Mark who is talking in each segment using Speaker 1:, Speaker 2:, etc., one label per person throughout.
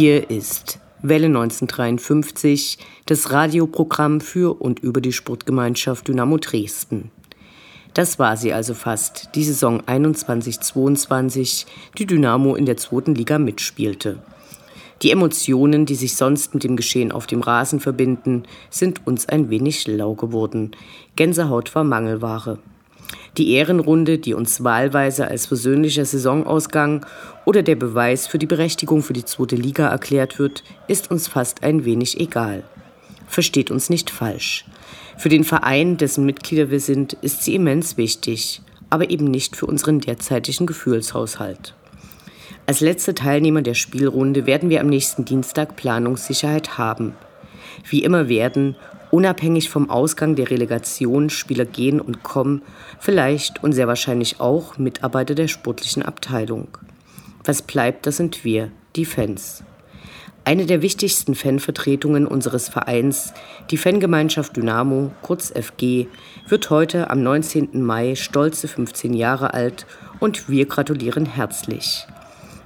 Speaker 1: Hier ist Welle 1953, das Radioprogramm für und über die Sportgemeinschaft Dynamo Dresden. Das war sie also fast, die Saison 21-22, die Dynamo in der zweiten Liga mitspielte. Die Emotionen, die sich sonst mit dem Geschehen auf dem Rasen verbinden, sind uns ein wenig lau geworden. Gänsehaut war Mangelware. Die Ehrenrunde, die uns wahlweise als persönlicher Saisonausgang oder der Beweis für die Berechtigung für die zweite Liga erklärt wird, ist uns fast ein wenig egal. Versteht uns nicht falsch. Für den Verein, dessen Mitglieder wir sind, ist sie immens wichtig, aber eben nicht für unseren derzeitigen Gefühlshaushalt. Als letzte Teilnehmer der Spielrunde werden wir am nächsten Dienstag Planungssicherheit haben. Wie immer werden, unabhängig vom Ausgang der Relegation, Spieler gehen und kommen, vielleicht und sehr wahrscheinlich auch Mitarbeiter der sportlichen Abteilung. Was bleibt, das sind wir, die Fans. Eine der wichtigsten Fanvertretungen unseres Vereins, die Fangemeinschaft Dynamo, kurz FG, wird heute am 19. Mai stolze 15 Jahre alt und wir gratulieren herzlich.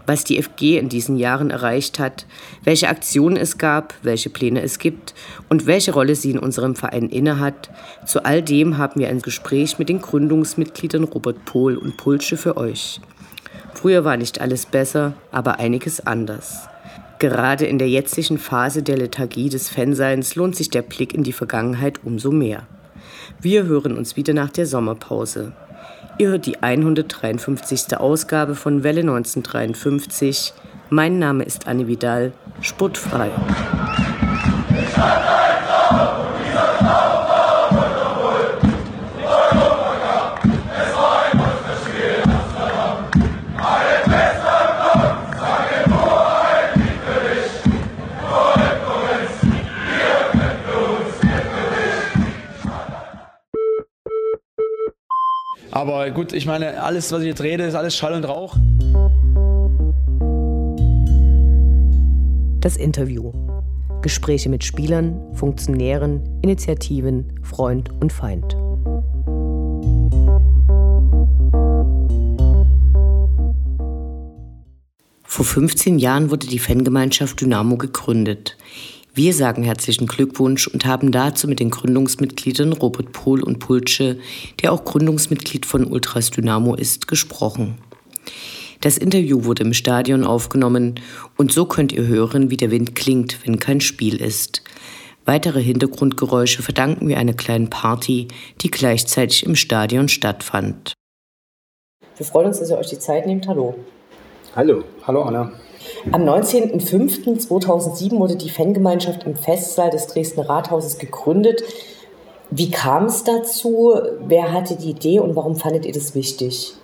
Speaker 1: Was die FG in diesen Jahren erreicht hat, welche Aktionen es gab, welche Pläne es gibt und welche Rolle sie in unserem Verein innehat, zu all dem haben wir ein Gespräch mit den Gründungsmitgliedern Robert Pohl und Pulsche für euch. Früher war nicht alles besser, aber einiges anders. Gerade in der jetzigen Phase der Lethargie des Fanseins lohnt sich der Blick in die Vergangenheit umso mehr. Wir hören uns wieder nach der Sommerpause. Ihr hört die 153. Ausgabe von Welle 1953. Mein Name ist Anne Vidal, sportfrei.
Speaker 2: Aber gut, ich meine, alles, was ich jetzt rede, ist alles Schall und Rauch.
Speaker 1: Das Interview. Gespräche mit Spielern, Funktionären, Initiativen, Freund und Feind. Vor 15 Jahren wurde die Fangemeinschaft Dynamo gegründet. Wir sagen herzlichen Glückwunsch und haben dazu mit den Gründungsmitgliedern Robert Pohl und Pulce, der auch Gründungsmitglied von Ultras Dynamo ist, gesprochen. Das Interview wurde im Stadion aufgenommen und so könnt ihr hören, wie der Wind klingt, wenn kein Spiel ist. Weitere Hintergrundgeräusche verdanken wir einer kleinen Party, die gleichzeitig im Stadion stattfand. Wir freuen uns, dass ihr euch die Zeit nehmt. Hallo.
Speaker 3: Hallo. Hallo Anna.
Speaker 1: Am 19.05.2007 wurde die Fangemeinschaft im Festsaal des Dresdner Rathauses gegründet. Wie kam es dazu? Wer hatte die Idee und warum fandet ihr das wichtig?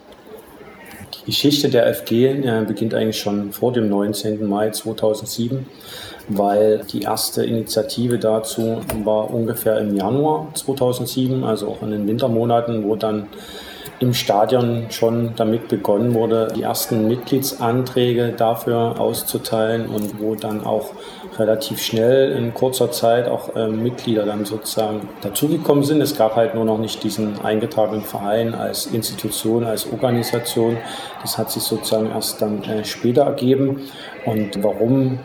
Speaker 3: Die Geschichte der FG äh, beginnt eigentlich schon vor dem 19. Mai 2007, weil die erste Initiative dazu war ungefähr im Januar 2007, also auch in den Wintermonaten, wo dann im Stadion schon damit begonnen wurde, die ersten Mitgliedsanträge dafür auszuteilen und wo dann auch relativ schnell in kurzer Zeit auch äh, Mitglieder dann sozusagen dazugekommen sind. Es gab halt nur noch nicht diesen eingetragenen Verein als Institution, als Organisation. Das hat sich sozusagen erst dann äh, später ergeben. Und warum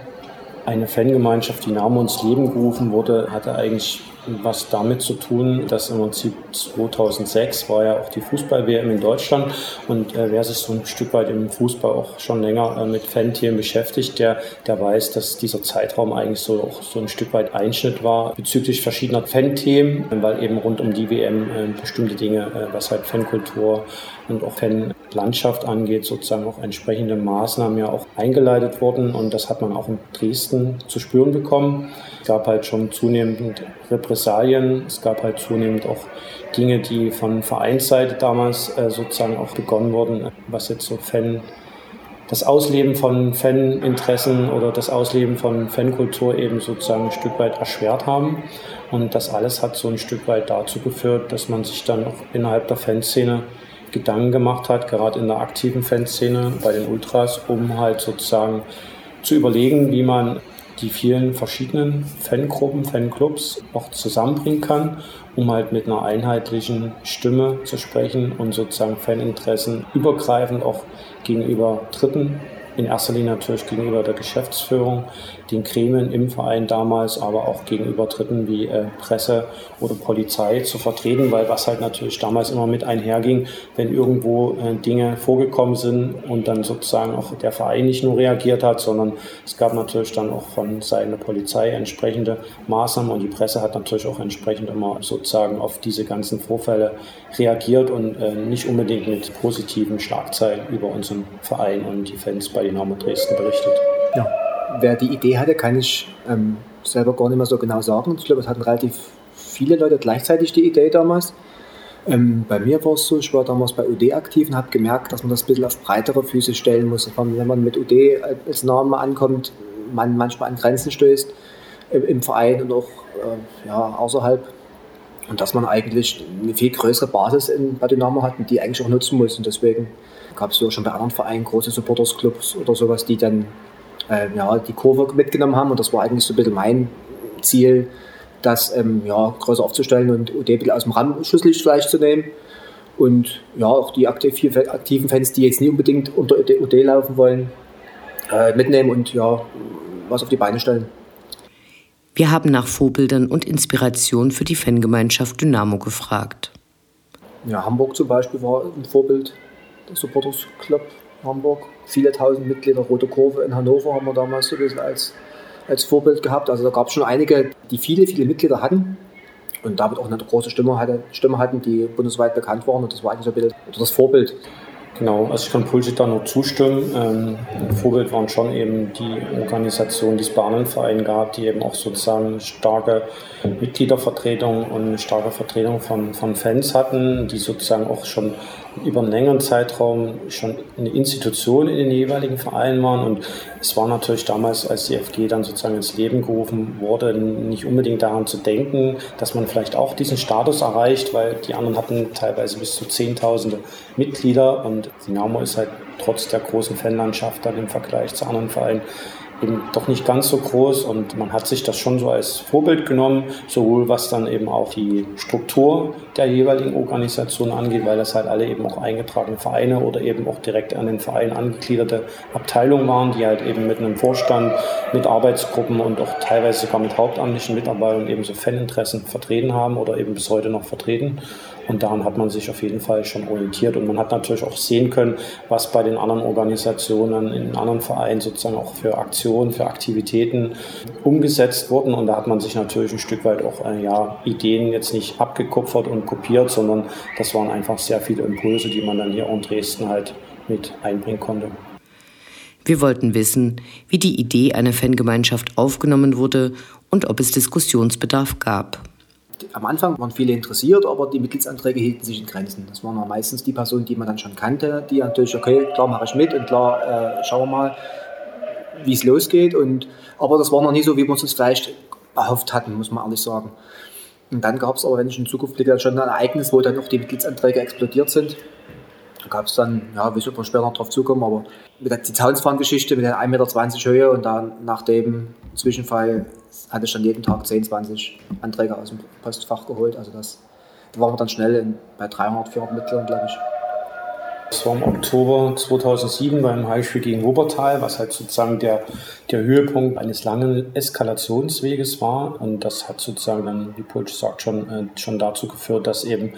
Speaker 3: eine Fangemeinschaft Dynamo ins Leben gerufen wurde, hatte eigentlich was damit zu tun, dass im Prinzip 2006 war ja auch die Fußball-WM in Deutschland und äh, wer sich so ein Stück weit im Fußball auch schon länger äh, mit Fanthemen beschäftigt, der, der weiß, dass dieser Zeitraum eigentlich so auch so ein Stück weit Einschnitt war bezüglich verschiedener Fanthemen, weil eben rund um die WM äh, bestimmte Dinge, äh, was halt Fankultur und auch Fanlandschaft angeht, sozusagen auch entsprechende Maßnahmen ja auch eingeleitet wurden und das hat man auch in Dresden zu spüren bekommen. Es gab halt schon zunehmend Repressalien. Es gab halt zunehmend auch Dinge, die von Vereinsseite damals äh, sozusagen auch begonnen wurden, was jetzt so Fan, das Ausleben von Faninteressen oder das Ausleben von Fankultur eben sozusagen ein Stück weit erschwert haben. Und das alles hat so ein Stück weit dazu geführt, dass man sich dann auch innerhalb der Fanszene Gedanken gemacht hat, gerade in der aktiven Fanszene bei den Ultras, um halt sozusagen zu überlegen, wie man die vielen verschiedenen Fangruppen, Fanclubs auch zusammenbringen kann, um halt mit einer einheitlichen Stimme zu sprechen und sozusagen Faninteressen übergreifend auch gegenüber Dritten in erster Linie natürlich gegenüber der Geschäftsführung, den Gremien im Verein damals, aber auch gegenüber Dritten wie äh, Presse oder Polizei zu vertreten, weil was halt natürlich damals immer mit einherging, wenn irgendwo äh, Dinge vorgekommen sind und dann sozusagen auch der Verein nicht nur reagiert hat, sondern es gab natürlich dann auch von Seiten der Polizei entsprechende Maßnahmen und die Presse hat natürlich auch entsprechend immer sozusagen auf diese ganzen Vorfälle reagiert und äh, nicht unbedingt mit positiven Schlagzeilen über unseren Verein und die Fans bei Dynamo Dresden berichtet.
Speaker 4: Ja wer die Idee hatte, kann ich ähm, selber gar nicht mehr so genau sagen. Ich glaube, es hatten relativ viele Leute gleichzeitig die Idee damals. Ähm, bei mir war es so, ich war damals bei UD aktiv und habe gemerkt, dass man das ein bisschen auf breitere Füße stellen muss. Wenn man mit UD als Name ankommt, man manchmal an Grenzen stößt äh, im Verein und auch äh, ja, außerhalb. Und dass man eigentlich eine viel größere Basis in, bei Dynamo hat und die eigentlich auch nutzen muss. Und deswegen gab es ja schon bei anderen Vereinen große Supportersclubs oder sowas, die dann äh, ja, die Kurve mitgenommen haben. Und das war eigentlich so ein bisschen mein Ziel, das ähm, ja, größer aufzustellen und UD ein bisschen aus dem Ramschusslicht vielleicht zu nehmen. Und ja, auch die aktiven Fans, die jetzt nie unbedingt unter UD laufen wollen, äh, mitnehmen und ja, was auf die Beine stellen.
Speaker 1: Wir haben nach Vorbildern und Inspiration für die Fangemeinschaft Dynamo gefragt.
Speaker 4: Ja, Hamburg zum Beispiel war ein Vorbild, der Supporters Club Hamburg. Viele tausend Mitglieder, Rote Kurve in Hannover haben wir damals so ein bisschen als, als Vorbild gehabt. Also da gab es schon einige, die viele, viele Mitglieder hatten und damit auch eine große Stimme, hatte, Stimme hatten, die bundesweit bekannt waren. Und das war eigentlich so ein bisschen das Vorbild.
Speaker 3: Genau, also ich kann Pulsit da nur zustimmen. Ähm, Vorbild waren schon eben die Organisationen, die es Vereinen gab, die eben auch sozusagen starke Mitgliedervertretung und eine starke Vertretung von, von Fans hatten, die sozusagen auch schon über einen längeren Zeitraum schon eine Institution in den jeweiligen Vereinen waren. Und es war natürlich damals, als die FG dann sozusagen ins Leben gerufen wurde, nicht unbedingt daran zu denken, dass man vielleicht auch diesen Status erreicht, weil die anderen hatten teilweise bis zu Zehntausende Mitglieder und Dynamo ist halt trotz der großen Fanlandschaft dann im Vergleich zu anderen Vereinen eben doch nicht ganz so groß und man hat sich das schon so als Vorbild genommen, sowohl was dann eben auch die Struktur der jeweiligen Organisation angeht, weil das halt alle eben auch eingetragene Vereine oder eben auch direkt an den Verein angegliederte Abteilungen waren, die halt eben mit einem Vorstand, mit Arbeitsgruppen und auch teilweise sogar mit hauptamtlichen Mitarbeitern eben so Faninteressen vertreten haben oder eben bis heute noch vertreten. Und daran hat man sich auf jeden Fall schon orientiert. Und man hat natürlich auch sehen können, was bei den anderen Organisationen, in anderen Vereinen sozusagen auch für Aktionen, für Aktivitäten umgesetzt wurden. Und da hat man sich natürlich ein Stück weit auch äh, ja, Ideen jetzt nicht abgekupfert und kopiert, sondern das waren einfach sehr viele Impulse, die man dann hier in Dresden halt mit einbringen konnte.
Speaker 1: Wir wollten wissen, wie die Idee einer Fangemeinschaft aufgenommen wurde und ob es Diskussionsbedarf gab
Speaker 4: am Anfang waren viele interessiert, aber die Mitgliedsanträge hielten sich in Grenzen. Das waren ja meistens die Personen, die man dann schon kannte, die natürlich, okay, klar mache ich mit und klar äh, schauen wir mal, wie es losgeht. Und, aber das war noch nie so, wie wir uns vielleicht erhofft hatten, muss man ehrlich sagen. Und dann gab es aber, wenn ich in Zukunft blicke, schon ein Ereignis, wo dann auch die Mitgliedsanträge explodiert sind. Da gab es dann, ja, wir später noch drauf zukommen, aber mit der Zaunsfahren-Geschichte mit der 1,20 Meter Höhe und dann nach dem Zwischenfall hatte ich dann jeden Tag 10, 20 Anträge aus dem Postfach geholt. Also das, da waren wir dann schnell in, bei 300, 400 Mitgliedern, glaube ich.
Speaker 3: Das war im Oktober 2007 beim Heimspiel gegen Wuppertal, was halt sozusagen der, der Höhepunkt eines langen Eskalationsweges war. Und das hat sozusagen dann, wie Pulsch sagt, schon, äh, schon dazu geführt, dass eben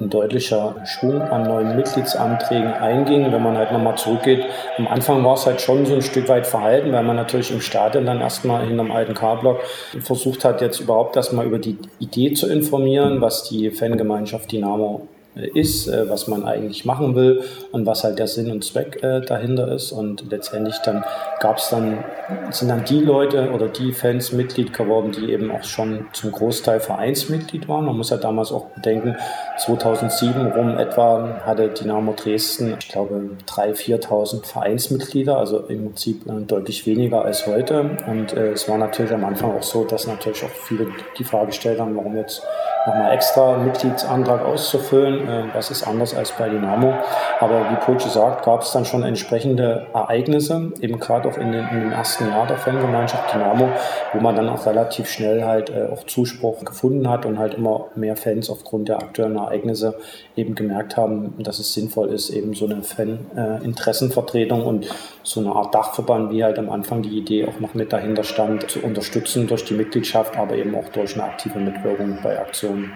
Speaker 3: ein deutlicher Schwung an neuen Mitgliedsanträgen einging. Wenn man halt nochmal zurückgeht, am Anfang war es halt schon so ein Stück weit verhalten, weil man natürlich im Stadion dann erstmal hinterm alten K-Block versucht hat, jetzt überhaupt erstmal über die Idee zu informieren, was die Fangemeinschaft Dynamo ist, äh, was man eigentlich machen will und was halt der Sinn und Zweck äh, dahinter ist. Und letztendlich dann gab es dann, sind dann die Leute oder die Fans Mitglied geworden, die eben auch schon zum Großteil Vereinsmitglied waren. Man muss ja damals auch bedenken, 2007 rum etwa hatte Dynamo Dresden, ich glaube, 3.000, 4.000 Vereinsmitglieder, also im Prinzip äh, deutlich weniger als heute. Und äh, es war natürlich am Anfang auch so, dass natürlich auch viele die Frage gestellt haben, warum jetzt nochmal extra Mitgliedsantrag auszufüllen. Äh, das ist anders als bei Dynamo. Aber wie Pulce sagt, gab es dann schon entsprechende Ereignisse, eben gerade auch in, den, in dem ersten Jahr der Fangemeinschaft Dynamo, wo man dann auch relativ schnell halt äh, auch Zuspruch gefunden hat und halt immer mehr Fans aufgrund der aktuellen Ereignisse eben gemerkt haben, dass es sinnvoll ist, eben so eine Fan-Interessenvertretung und so eine Art Dachverband, wie halt am Anfang die Idee auch noch mit dahinter stand, zu unterstützen durch die Mitgliedschaft, aber eben auch durch eine aktive Mitwirkung bei Aktionen.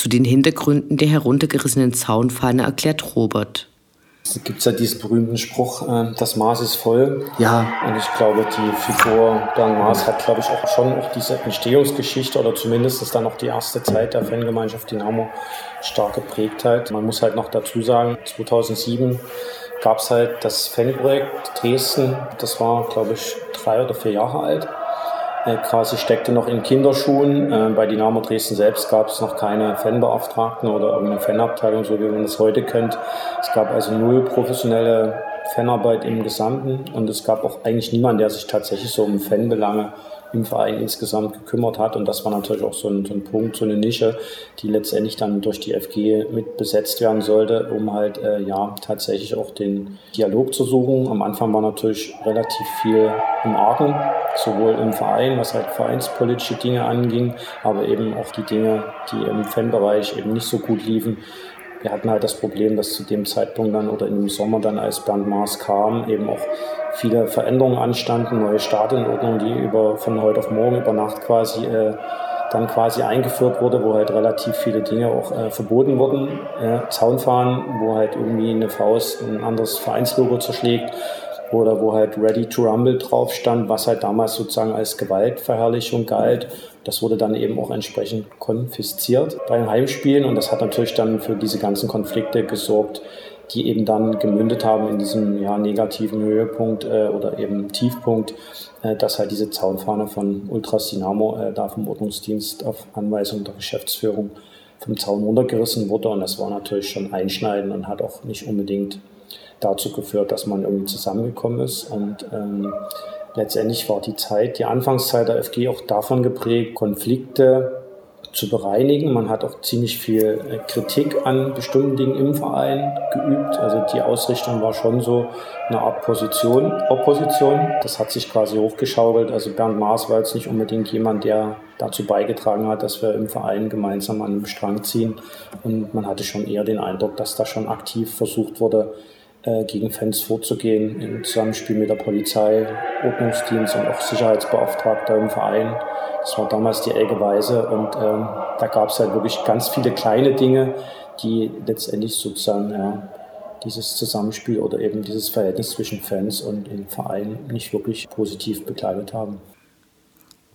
Speaker 1: Zu den Hintergründen der heruntergerissenen Zaunfahne erklärt Robert.
Speaker 3: Es gibt ja diesen berühmten Spruch, äh, das Maß ist voll. Ja. Und ich glaube, die Figur Bernd Maas hat, glaube ich, auch schon auch diese Entstehungsgeschichte oder zumindest ist dann auch die erste Zeit der Fangemeinschaft Dynamo stark geprägt hat. Man muss halt noch dazu sagen, 2007 gab es halt das Fanprojekt Dresden. Das war, glaube ich, drei oder vier Jahre alt. Äh, quasi steckte noch in Kinderschuhen. Äh, bei Dynamo Dresden selbst gab es noch keine Fanbeauftragten oder irgendeine Fanabteilung, so wie man es heute kennt. Es gab also null professionelle Fanarbeit im Gesamten und es gab auch eigentlich niemanden, der sich tatsächlich so um Fanbelange im Verein insgesamt gekümmert hat. Und das war natürlich auch so ein, so ein, Punkt, so eine Nische, die letztendlich dann durch die FG mit besetzt werden sollte, um halt äh, ja tatsächlich auch den Dialog zu suchen. Am Anfang war natürlich relativ viel im Argen, sowohl im Verein, was halt vereinspolitische Dinge anging, aber eben auch die Dinge, die im Fanbereich eben nicht so gut liefen, wir hatten halt das Problem, dass zu dem Zeitpunkt dann oder im Sommer dann, als Bernd Maas kam, eben auch viele Veränderungen anstanden, neue Stadionordnungen, die über, von heute auf morgen über Nacht quasi äh, dann quasi eingeführt wurde, wo halt relativ viele Dinge auch äh, verboten wurden. Äh, Zaunfahren, wo halt irgendwie eine Faust ein anderes Vereinslogo zerschlägt oder wo halt Ready to Rumble drauf stand, was halt damals sozusagen als Gewaltverherrlichung galt. Das wurde dann eben auch entsprechend konfisziert beim Heimspielen und das hat natürlich dann für diese ganzen Konflikte gesorgt, die eben dann gemündet haben in diesem ja, negativen Höhepunkt äh, oder eben Tiefpunkt, äh, dass halt diese Zaunfahne von Ultras Dynamo äh, da vom Ordnungsdienst auf Anweisung der Geschäftsführung vom Zaun runtergerissen wurde. Und das war natürlich schon einschneidend und hat auch nicht unbedingt dazu geführt, dass man irgendwie zusammengekommen ist. Und ähm, letztendlich war die Zeit, die Anfangszeit der FG auch davon geprägt, Konflikte zu bereinigen. Man hat auch ziemlich viel äh, Kritik an bestimmten Dingen im Verein geübt. Also die Ausrichtung war schon so eine Art Position, Opposition. Das hat sich quasi hochgeschaukelt. Also Bernd Maas war jetzt nicht unbedingt jemand, der dazu beigetragen hat, dass wir im Verein gemeinsam an einem Strang ziehen. Und man hatte schon eher den Eindruck, dass da schon aktiv versucht wurde, äh, gegen Fans vorzugehen, im Zusammenspiel mit der Polizei, Ordnungsdienst und auch Sicherheitsbeauftragter im Verein. Das war damals die Elke Weise und ähm, da gab es halt wirklich ganz viele kleine Dinge, die letztendlich sozusagen ja, dieses Zusammenspiel oder eben dieses Verhältnis zwischen Fans und dem Verein nicht wirklich positiv begleitet haben.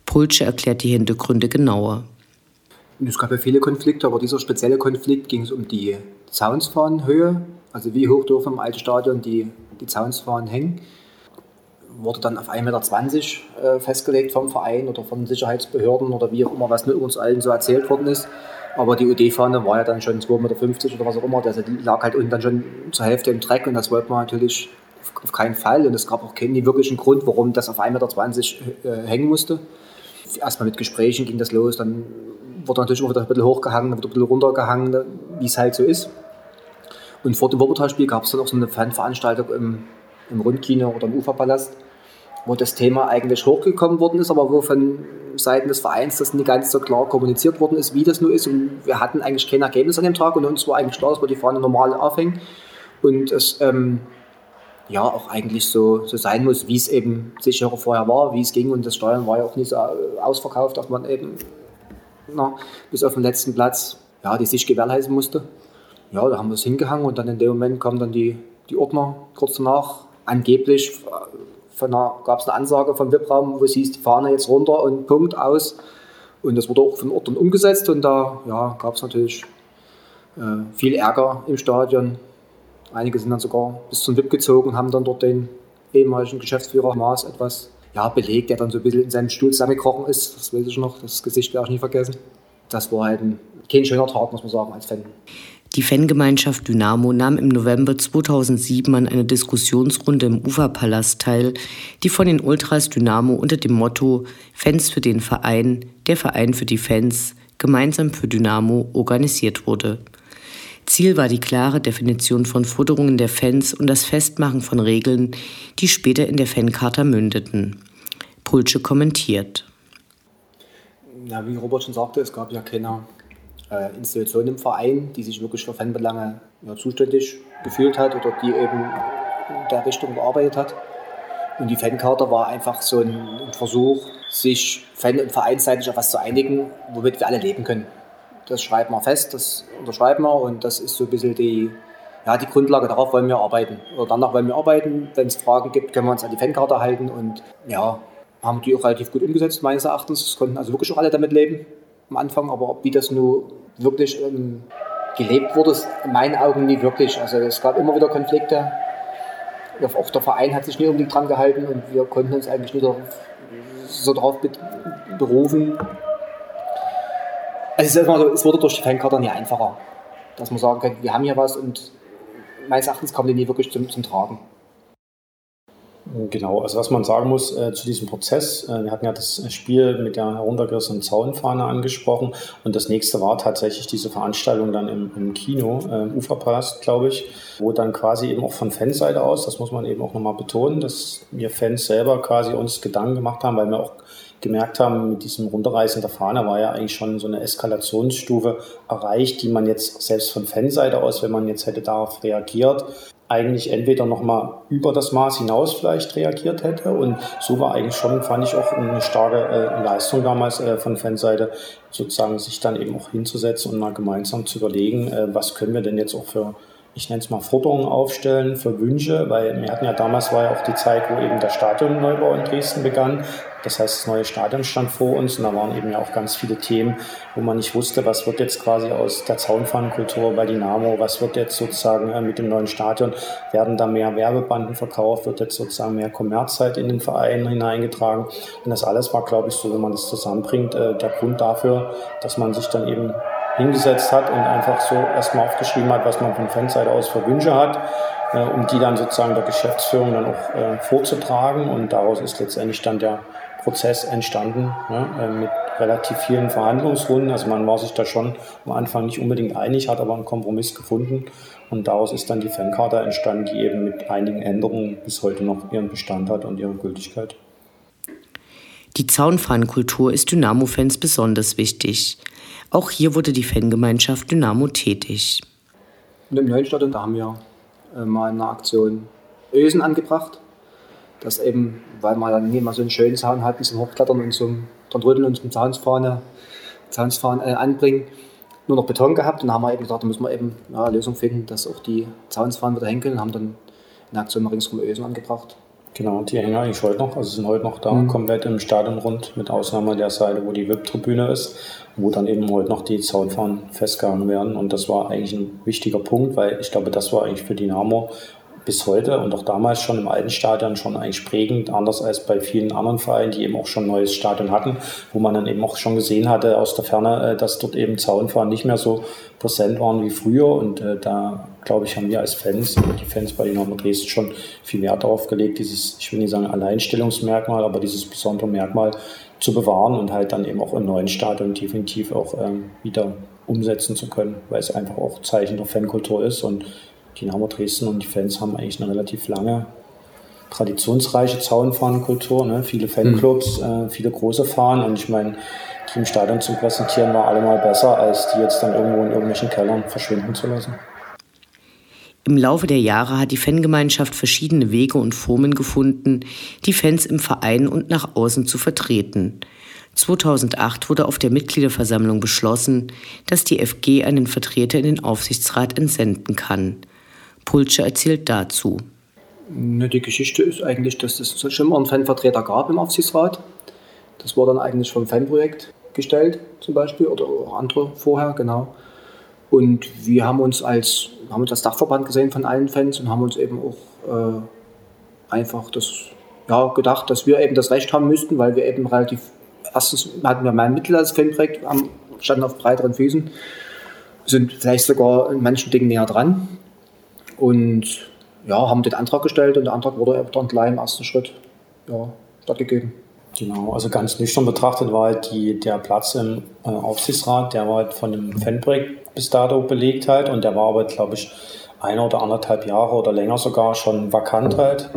Speaker 1: Pulce erklärt die Hintergründe genauer.
Speaker 4: Es gab ja viele Konflikte, aber dieser spezielle Konflikt ging es um die Zaunsfahnenhöhe, also wie hoch dürfen im alten Stadion die, die Zaunsfahnen hängen wurde dann auf 1,20 Meter äh, festgelegt vom Verein oder von Sicherheitsbehörden oder wie auch immer, was mit uns allen so erzählt worden ist. Aber die UD-Fahne war ja dann schon 2,50 Meter oder was auch immer. Also die lag halt unten dann schon zur Hälfte im Dreck und das wollte man natürlich auf, keinen Fall. Und es gab auch keinen wirklichen Grund, warum das auf 1,20 Meter äh, hängen musste. Erstmal mit Gesprächen ging das los, dann wurde natürlich auch wieder ein bisschen hochgehangen, dann wurde ein bisschen runtergehangen, wie es halt so ist. Und vor dem Wuppertal-Spiel gab es dann auch so eine Fanveranstaltung im, im Rundkino oder im Uferpalast wo das Thema eigentlich hochgekommen worden ist, aber wo von Seiten des Vereins das nicht ganz so klar kommuniziert worden ist, wie das nur ist. Und wir hatten eigentlich kein Ergebnis an dem Tag und uns war eigentlich klar, dass wir die Fahne normal aufhängen und es ähm, ja auch eigentlich so, so sein muss, wie es eben sicher vorher war, wie es ging. Und das Steuern war ja auch nicht so äh, ausverkauft, dass man eben na, bis auf den letzten Platz ja, die sich gewährleisten musste. Ja, da haben wir es hingehangen und dann in dem Moment kamen dann die, die Ordner kurz danach angeblich gab es eine Ansage vom VIP-Raum, wo es hieß, die fahren jetzt runter und Punkt aus. Und das wurde auch von Ort umgesetzt und da ja, gab es natürlich Äh, viel Ärger im Stadion. Einige sind dann sogar bis zum VIP gezogen, haben dann dort den ehemaligen Geschäftsführer Maas etwas ja, belegt, der dann so ein bisschen in seinem Stuhl zusammengekrochen ist. Das weiß ich noch, das Gesicht werde ich nie vergessen. Das war halt ein, kein schöner Tag, muss man sagen, als Fan.
Speaker 1: Die Fangemeinschaft Dynamo nahm im November 2007 an einer Diskussionsrunde im Uferpalast teil, die von den Ultras Dynamo unter dem Motto Fans für den Verein, der Verein für die Fans, gemeinsam für Dynamo organisiert wurde. Ziel war die klare Definition von Forderungen der Fans und das Festmachen von Regeln, die später in der Fancharta mündeten. Pulsche kommentiert.
Speaker 4: Ja, wie Robert schon sagte, es gab ja keine äh, Institution im Verein, die sich wirklich für Fanbelange ja, zuständig gefühlt hat oder die eben in der Richtung gearbeitet hat. Und die Fankarte war einfach so ein, ein Versuch, sich fan- und vereinsseitig auf was zu einigen, womit wir alle leben können. Das schreiben wir fest, das unterschreiben wir und das ist so ein bisschen die, ja, die Grundlage, darauf wollen wir arbeiten. Oder danach wollen wir arbeiten. Wenn es Fragen gibt, können wir uns an die Fankarte halten und ja, haben die auch relativ gut umgesetzt, meines Erachtens. Es konnten also wirklich auch alle damit leben am Anfang, aber wie das nur wirklich ähm, gelebt wurde, ist in meinen Augen nie wirklich. Also es gab immer wieder Konflikte. Auch der Verein hat sich nie unbedingt dran gehalten und wir konnten uns eigentlich nie so darauf berufen. Also es, wurde durch die Fankarte nie einfacher, dass man sagen könnte, wir haben hier was und meines Erachtens kam die nie wirklich zum, zum Tragen.
Speaker 3: Genau, also was man sagen muss äh, zu diesem Prozess, äh, wir hatten ja das Spiel mit der heruntergerissenen Zaunfahne angesprochen und das nächste war tatsächlich diese Veranstaltung dann im, im Kino, äh, im Uferpalast, glaube ich, wo dann quasi eben auch von Fanseite aus, das muss man eben auch nochmal betonen, dass wir Fans selber quasi uns Gedanken gemacht haben, weil wir auch gemerkt haben, mit diesem Runterreißen der Fahne war ja eigentlich schon so eine Eskalationsstufe erreicht, die man jetzt selbst von Fanseite aus, wenn man jetzt hätte darauf reagiert, eigentlich entweder nochmal über das Maß hinaus vielleicht reagiert hätte. Und so war eigentlich schon, fand ich auch eine starke äh, Leistung damals äh, von Fanseite, sozusagen sich dann eben auch hinzusetzen und mal gemeinsam zu überlegen, äh, was können wir denn jetzt auch für ich nenne es mal Forderungen aufstellen für Wünsche, weil wir hatten ja damals war ja auch die Zeit, wo eben der Stadionneubau in Dresden begann. Das heißt, das neue Stadion stand vor uns und da waren eben ja auch ganz viele Themen, wo man nicht wusste, was wird jetzt quasi aus der Zaunfahnenkultur bei Dynamo, was wird jetzt sozusagen äh, mit dem neuen Stadion, werden da mehr Werbebanden verkauft, wird jetzt sozusagen mehr Kommerzzeit in den Verein hineingetragen. Und das alles war, glaube ich, so, wenn man das zusammenbringt, äh, der Grund dafür, dass man sich dann eben hingesetzt hat und einfach so erstmal aufgeschrieben hat, was man von Fanseite aus für Wünsche hat, äh, um die dann sozusagen der Geschäftsführung dann auch äh, vorzutragen. Und daraus ist letztendlich dann der Prozess entstanden ne, äh, mit relativ vielen Verhandlungsrunden. Also man war sich da schon am Anfang nicht unbedingt einig, hat aber einen Kompromiss gefunden. Und daraus ist dann die Fankarte entstanden, die eben mit einigen Änderungen bis heute noch ihren Bestand hat und ihre Gültigkeit.
Speaker 1: Die Zaunfahnenkultur ist Dynamo-Fans besonders wichtig. Auch hier wurde die Fangemeinschaft Dynamo tätig.
Speaker 4: Und im neuen Stadion, da haben wir äh, mal eine Aktion Ösen angebracht. Das eben, weil man dann mal so einen schönen Zaun hatten zum Hochklettern und zum rütteln und zum Zaunsfahne, Zaunsfahren äh, anbringen, nur noch Beton gehabt. Und dann haben wir eben gesagt, da müssen wir eben ja, eine Lösung finden, dass auch die Zaunsfahnen wieder hängen können. Und haben dann eine Aktion mal ringsum Ösen angebracht.
Speaker 3: Genau, die hängen eigentlich heute noch, also sind heute noch da, mhm. komplett im Stadion rund, mit Ausnahme der Seite, wo die VIP-Tribüne ist, wo dann eben heute noch die Zaunfahnen festgehangen werden. Und das war eigentlich ein wichtiger Punkt, weil ich glaube, das war eigentlich für Dynamo bis heute und auch damals schon im alten Stadion schon eigentlich prägend, anders als bei vielen anderen Vereinen, die eben auch schon ein neues Stadion hatten, wo man dann eben auch schon gesehen hatte aus der Ferne, äh, dass dort eben Zaunfahren nicht mehr so präsent waren wie früher. Und äh, da glaube ich, haben wir als Fans, die Fans bei Dynamo Dresden schon viel Wert darauf gelegt, dieses, ich will nicht sagen Alleinstellungsmerkmal, aber dieses besondere Merkmal zu bewahren und halt dann eben auch im neuen Stadion definitiv auch ähm, wieder umsetzen zu können, weil es einfach auch Zeichen der Fankultur ist und Dynamo Dresden und die Fans haben eigentlich eine relativ lange, traditionsreiche Zaunfahnenkultur. Ne? Viele Fanclubs, mhm. äh, viele große Fahnen und ich meine, die im Stadion zu präsentieren war allemal besser, als die jetzt dann irgendwo in irgendwelchen Kellern verschwinden zu lassen.
Speaker 1: Im Laufe der Jahre hat die Fangemeinschaft verschiedene Wege und Formen gefunden, die Fans im Verein und nach außen zu vertreten. 2008 wurde auf der Mitgliederversammlung beschlossen, dass die FG einen Vertreter in den Aufsichtsrat entsenden kann. Pulsche erzählt dazu.
Speaker 4: Die Geschichte ist eigentlich, dass es schon mal einen Fanvertreter gab im Aufsichtsrat. Das war dann eigentlich vom Fanprojekt gestellt, zum Beispiel, oder auch andere vorher, genau. Und wir haben uns als, haben uns als Dachverband gesehen von allen Fans und haben uns eben auch äh, einfach das, ja, gedacht, dass wir eben das Recht haben müssten, weil wir eben relativ, erstens hatten wir mehr Mittel als Fanprojekt, standen auf breiteren Füßen, sind vielleicht sogar in manchen Dingen näher dran und ja, haben den Antrag gestellt und der Antrag wurde dann gleich im ersten Schritt ja, stattgegeben.
Speaker 3: Genau, also ganz nüchtern betrachtet war halt die, der Platz im äh, Aufsichtsrat, der war halt von dem Fanprojekt bis dato belegt halt und der war aber, glaube ich, ein oder anderthalb Jahre oder länger sogar schon vakant halt,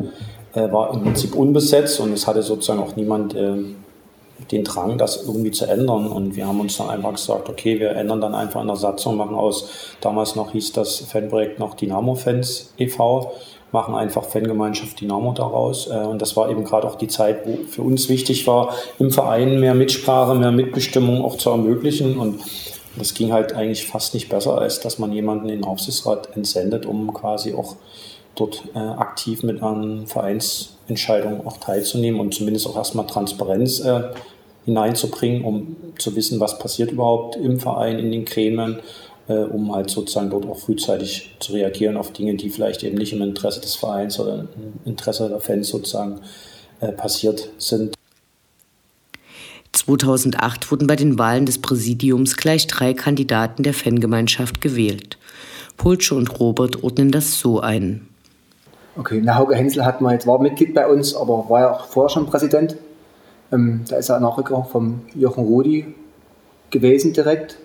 Speaker 3: äh, war im Prinzip unbesetzt und es hatte sozusagen auch niemand äh, den Drang, das irgendwie zu ändern und wir haben uns dann einfach gesagt, okay, wir ändern dann einfach in der Satzung, machen aus, damals noch hieß das Fanprojekt noch Dynamo Fans e.V., machen einfach Fangemeinschaft Dynamo daraus. Äh, und das war eben gerade auch die Zeit, wo für uns wichtig war, im Verein mehr Mitsprache, mehr Mitbestimmung auch zu ermöglichen. Und das ging halt eigentlich fast nicht besser, als dass man jemanden in den Aufsichtsrat entsendet, um quasi auch dort äh, aktiv mit an Vereinsentscheidungen auch teilzunehmen und zumindest auch erstmal Transparenz äh, hineinzubringen, um zu wissen, was passiert überhaupt im Verein, in den Gremien äh, um halt sozusagen dort auch frühzeitig zu reagieren auf Dinge, die vielleicht eben nicht im Interesse des Vereins oder im Interesse der Fans sozusagen äh, passiert sind.
Speaker 1: 2008 wurden bei den Wahlen des Präsidiums gleich drei Kandidaten der Fangemeinschaft gewählt. Pulsche und Robert ordnen das so ein.
Speaker 4: Okay, na, Hauke Hensel hat mal jetzt war Mitglied bei uns, aber war ja auch vorher schon Präsident. Ähm, da ist er Nachrücker vom Jochen Rudi gewesen direkt.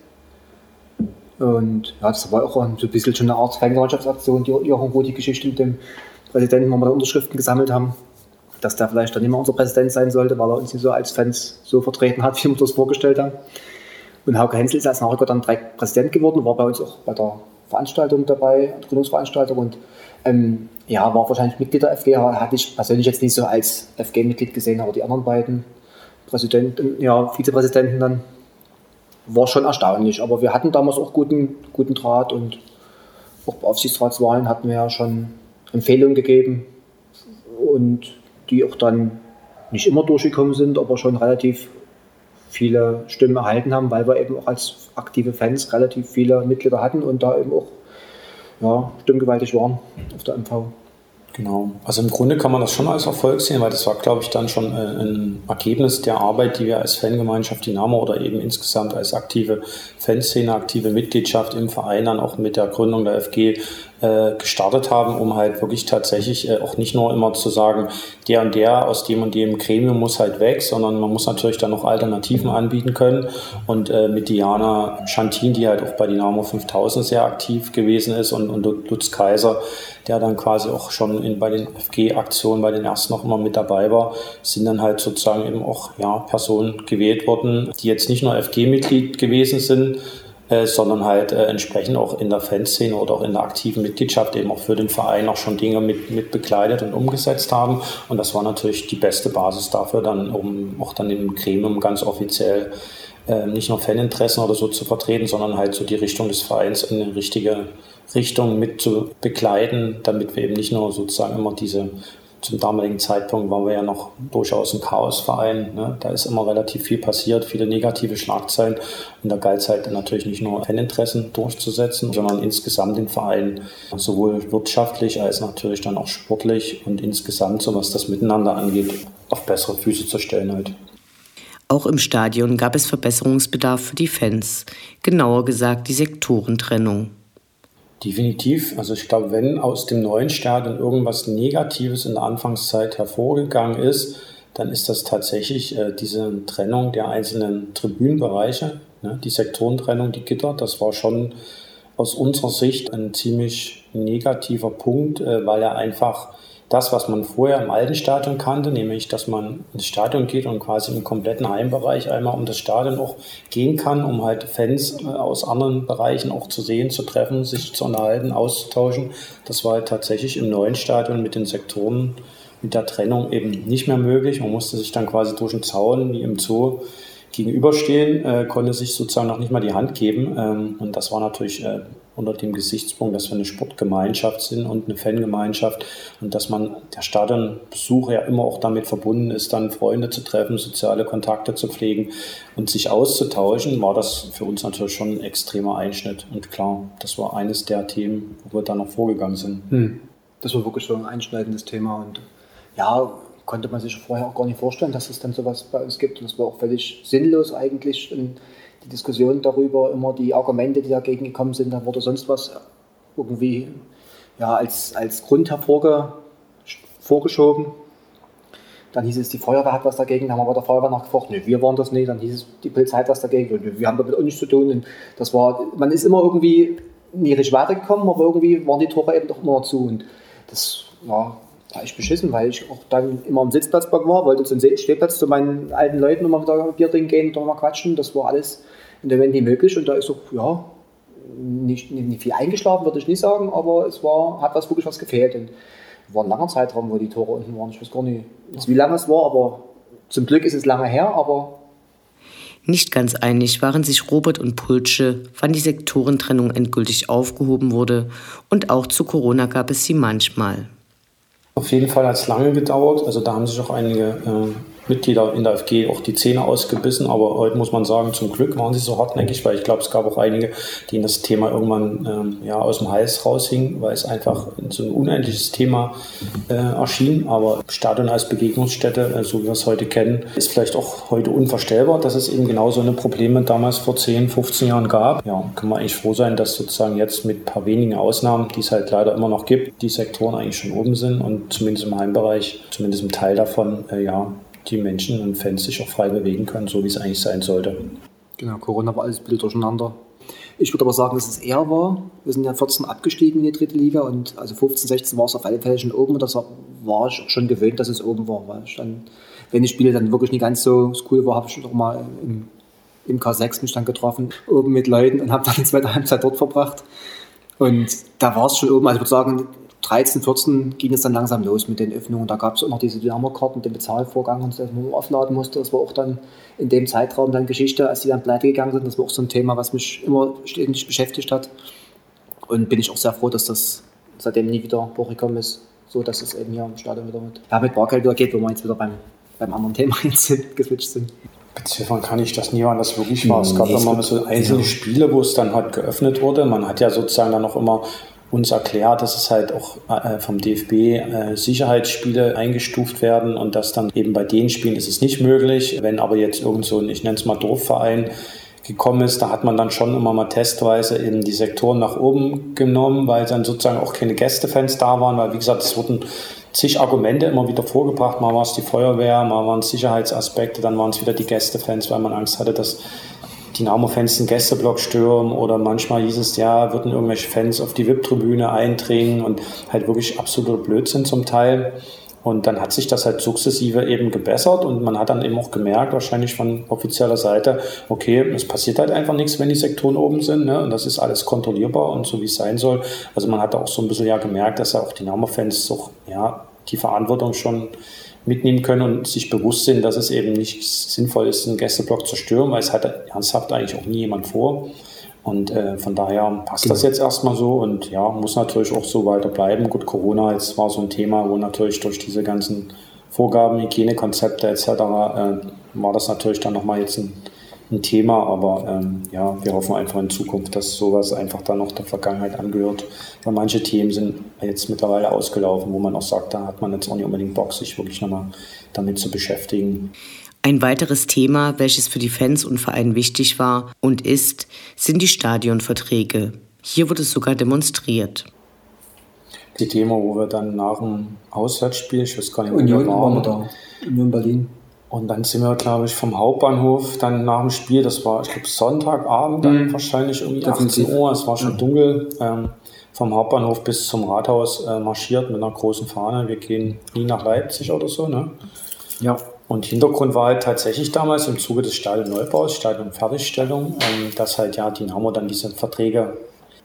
Speaker 4: Und ja, das war auch so ein bisschen schon eine Art Fangemeinschaftsaktion, die Jochen Rudi-Geschichte mit dem Präsidenten, wo wir da Unterschriften gesammelt haben, dass der vielleicht dann immer unser Präsident sein sollte, weil er uns nicht so als Fans so vertreten hat, wie wir das vorgestellt haben. Und Hauke Hensel ist als Nachrücker dann direkt Präsident geworden, war bei uns auch bei der Veranstaltung dabei, Gründungsveranstaltung und ähm, ja, war wahrscheinlich Mitglied der FG, hatte ich persönlich jetzt nicht so als FG-Mitglied gesehen, aber die anderen beiden Präsidenten, ja, Vizepräsidenten dann war schon erstaunlich. Aber wir hatten damals auch guten, guten Draht und auch bei Aufsichtsratswahlen hatten wir ja schon Empfehlungen gegeben und die auch dann nicht immer durchgekommen sind, aber schon relativ viele Stimmen erhalten haben, weil wir eben auch als aktive Fans relativ viele Mitglieder hatten und da eben auch ja, stimmgewaltig waren auf der MV.
Speaker 3: Genau. Also im Grunde kann man das schon als Erfolg sehen, weil das war, glaube ich, dann schon äh, ein Ergebnis der Arbeit, die wir als Fangemeinschaft Dynamo oder eben insgesamt als aktive Fanszene, aktive Mitgliedschaft im Verein dann auch mit der Gründung der FG äh, gestartet haben, um halt wirklich tatsächlich äh, auch nicht nur immer zu sagen, der und der aus dem und dem Gremium muss halt weg, sondern man muss natürlich dann noch Alternativen anbieten können. Und äh, mit Diana Chantin, die halt auch bei Dynamo 5000 sehr aktiv gewesen ist und, und Lutz Kaiser, der dann quasi auch schon in, bei den FG-Aktionen bei den ersten noch immer mit dabei war, sind dann halt sozusagen eben auch ja, Personen gewählt worden, die jetzt nicht nur FG-Mitglied gewesen sind, äh, sondern halt äh, entsprechend auch in der Fanszene oder auch in der aktiven Mitgliedschaft eben auch für den Verein auch schon Dinge mit, mit begleitet und umgesetzt haben. Und das war natürlich die beste Basis dafür, dann, um auch dann im Gremium ganz offiziell äh, nicht nur Faninteressen oder so zu vertreten, sondern halt so die Richtung des Vereins in eine richtige Richtung mit zu begleiten, damit wir eben nicht nur sozusagen immer diese zum damaligen Zeitpunkt waren wir ja noch durchaus ein Chaosverein. Ne? Da ist immer relativ viel passiert, viele negative Schlagzeilen. Und da galt es halt natürlich nicht nur Faninteressen durchzusetzen, sondern insgesamt den Verein sowohl wirtschaftlich als natürlich dann auch sportlich und insgesamt, so was das Miteinander angeht, auf bessere Füße zu stellen halt.
Speaker 1: Auch im Stadion gab es Verbesserungsbedarf für die Fans, genauer gesagt die Sektorentrennung.
Speaker 3: Definitiv. Also ich glaube, wenn aus dem neuen Stadion irgendwas Negatives in der Anfangszeit hervorgegangen ist, dann ist das tatsächlich äh, diese Trennung der einzelnen Tribünenbereiche, ne? die Sektorentrennung, die Gitter. Das war schon aus unserer Sicht ein ziemlich negativer Punkt, äh, weil er einfach das, was man vorher im alten Stadion kannte, nämlich dass man ins Stadion geht und quasi im kompletten Heimbereich einmal um das Stadion auch gehen kann, um halt Fans äh, aus anderen Bereichen auch zu sehen, zu treffen, sich zu unterhalten, auszutauschen. Das war halt tatsächlich im neuen Stadion mit den Sektoren, mit der Trennung eben nicht mehr möglich. Man musste sich dann quasi durch den Zaun wie im Zoo gegenüberstehen, äh, konnte sich sozusagen noch nicht mal die Hand geben. Ähm, und das war natürlich äh, unter dem Gesichtspunkt, dass wir eine Sportgemeinschaft sind und eine Fangemeinschaft und dass man der Stadionbesuch ja immer auch damit verbunden ist, dann Freunde zu treffen, soziale Kontakte zu pflegen und sich auszutauschen, war das für uns natürlich schon ein extremer Einschnitt. Und klar, das war eines der Themen, wo wir dann noch vorgegangen sind. Hm.
Speaker 4: Das war wirklich so ein einschneidendes Thema und ja, konnte man sich vorher auch gar nicht vorstellen, dass es dann sowas bei uns gibt. Und es war auch völlig sinnlos eigentlich. Und die Diskussion darüber, immer die Argumente, die dagegen gekommen sind, da wurde sonst was irgendwie ja, als, als Grund hervorge, vorgeschoben. Dann hieß es, die Feuerwehr hat was dagegen, dann haben wir bei der Feuerwehr nachgefragt, nee, wir waren das nicht, dann hieß es, die Polizei hat was dagegen, und wir haben damit auch nichts zu tun. Und das war, man ist immer irgendwie nie richtig weitergekommen, aber irgendwie waren die Tore eben doch immer zu. Und das war ich beschissen, weil ich auch dann immer am Sitzplatzblock war, wollte zum Stehplatz zu meinen alten Leuten immer wieder Bier trinken gehen und mal quatschen. Das war alles in der Wende möglich und da ist auch, ja, nicht, nicht, viel eingeschlafen, würde ich nicht sagen, aber es war, hat was wirklich was gefehlt. Und war ein langer Zeitraum, wo die Tore unten waren. Ich weiß gar nicht, wie lange es war, aber zum Glück ist es lange her, aber
Speaker 1: nicht ganz einig waren sich Robert und Pulsche, wann die Sektorentrennung endgültig aufgehoben wurde und auch zu Corona gab es sie manchmal.
Speaker 3: Auf jeden Fall hat es lange gedauert. Also da haben sich auch einige äh, Mitglieder in der FG auch die Zähne ausgebissen, aber heute muss man sagen, zum Glück waren sie so hartnäckig, weil ich glaube, es gab auch einige, denen das Thema irgendwann ähm, ja, aus dem Hals raushing, weil es einfach so ein unendliches Thema äh, erschien. Aber Stadion als Begegnungsstätte, äh, so wie wir es heute kennen, ist vielleicht auch heute unvorstellbar, dass es eben genau so eine Probleme damals vor 10, 15 Jahren gab. Ja, kann man eigentlich froh sein, dass sozusagen jetzt mit ein paar wenigen Ausnahmen, die es halt leider immer noch gibt, die Sektoren eigentlich schon oben sind und zumindest im Heimbereich, zumindest im Teil davon, äh, ja, die Menschen und Fans sich auch frei bewegen können, so wie es eigentlich sein sollte.
Speaker 4: Genau, Corona war alles ein bisschen durcheinander. Ich würde aber sagen, dass es eher war. Wir sind ja 14 abgestiegen in die dritte Liga und also 15, 16 war es auf alle Fälle schon oben und das war, ich schon gewöhnt, dass es oben war. Weil ich dann, wenn die Spiele dann wirklich nicht ganz so cool war, habe ich doch mal im, im K6 mich dann getroffen, oben mit Leuten und habe dann die zweite Halbzeit dort verbracht. Und da war es schon oben. Also ich würde sagen, 13, 14 ging es dann langsam los mit den Öffnungen. Da gab es auch noch diese Dynamo-Karten, den Bezahlvorgang, und das man aufladen musste. Das war auch dann in dem Zeitraum dann Geschichte, als die dann pleite gegangen sind. Das war auch so ein Thema, was mich immer ständig beschäftigt hat. Und bin ich auch sehr froh, dass das seitdem nie wieder hochgekommen ist, so dass es eben hier im Stadion wieder mit, ja, mit Bargeld wieder geht, wo wir jetzt wieder beim, beim anderen Thema jetzt sind, geswitcht sind.
Speaker 3: Beziffern kann ich das nie, wann das wirklich war. Es gab nee, immer so einzelne Spiele, wo es dann halt geöffnet wurde. Man hat ja sozusagen dann noch immer uns erklärt, dass es halt auch äh, vom DFB äh, Sicherheitsspiele eingestuft werden und dass dann eben bei den Spielen ist es nicht möglich. Wenn aber jetzt irgend so ein, ich nenne es mal Dorfverein, gekommen ist, da hat man dann schon immer mal testweise eben die Sektoren nach oben genommen, weil dann sozusagen auch keine Gästefans da waren, weil wie gesagt, es wurden zig Argumente immer wieder vorgebracht. Mal war es die Feuerwehr, mal waren es Sicherheitsaspekte, dann waren es wieder die Gästefans, weil man Angst hatte, dass Dynamo-Fans den Gästeblock stürmen oder manchmal hieß es, ja, würden irgendwelche Fans auf die VIP-Tribüne eindringen und halt wirklich absoluter Blödsinn zum Teil. Und dann hat sich das halt sukzessive eben gebessert und man hat dann eben auch gemerkt, wahrscheinlich von offizieller Seite, okay, es passiert halt einfach nichts, wenn die Sektoren oben sind. Ne? Und das ist alles kontrollierbar und so wie es sein soll. Also man hat auch so ein bisschen ja gemerkt, dass ja auch Dynamo-Fans auch ja, die Verantwortung schon mitnehmen können und sich bewusst sind, dass es eben nicht sinnvoll ist, einen Gästeblock zu stören, weil es hat ernsthaft eigentlich auch nie jemand vor. Und äh, von daher passt genau. das jetzt erstmal so und ja, muss natürlich auch so weiter bleiben. Gut, Corona jetzt war so ein Thema, wo natürlich durch diese ganzen Vorgaben, Hygienekonzepte etc. Äh, war das natürlich dann nochmal jetzt ein ein Thema, aber ähm, ja, wir hoffen einfach in Zukunft, dass sowas einfach dann noch der Vergangenheit angehört. Weil manche Themen sind jetzt mittlerweile ausgelaufen, wo man auch sagt, da hat man jetzt auch nicht unbedingt Bock, sich wirklich nochmal damit zu beschäftigen.
Speaker 1: Ein weiteres Thema, welches für die Fans und Vereine wichtig war und ist, sind die Stadionverträge. Hier wurde es sogar demonstriert.
Speaker 3: Die Thema, wo wir dann nach dem Auswärtsspiel, ich weiß gar nicht,
Speaker 4: wo Union da. Union Berlin.
Speaker 3: Und dann sind wir, glaube ich, vom Hauptbahnhof dann nach dem Spiel, das war, ich glaube, Sonntagabend dann mhm. wahrscheinlich irgendwie 18 Uhr, es war schon mhm. dunkel, ähm, vom Hauptbahnhof bis zum Rathaus äh, marschiert mit einer großen Fahne. Wir gehen nie nach Leipzig oder so, ne?
Speaker 4: Ja.
Speaker 3: Und Hintergrund war halt tatsächlich damals im Zuge des Stadionneubaus, Stadionfertigstellung, ähm, dass halt ja Dynamo dann diese Verträge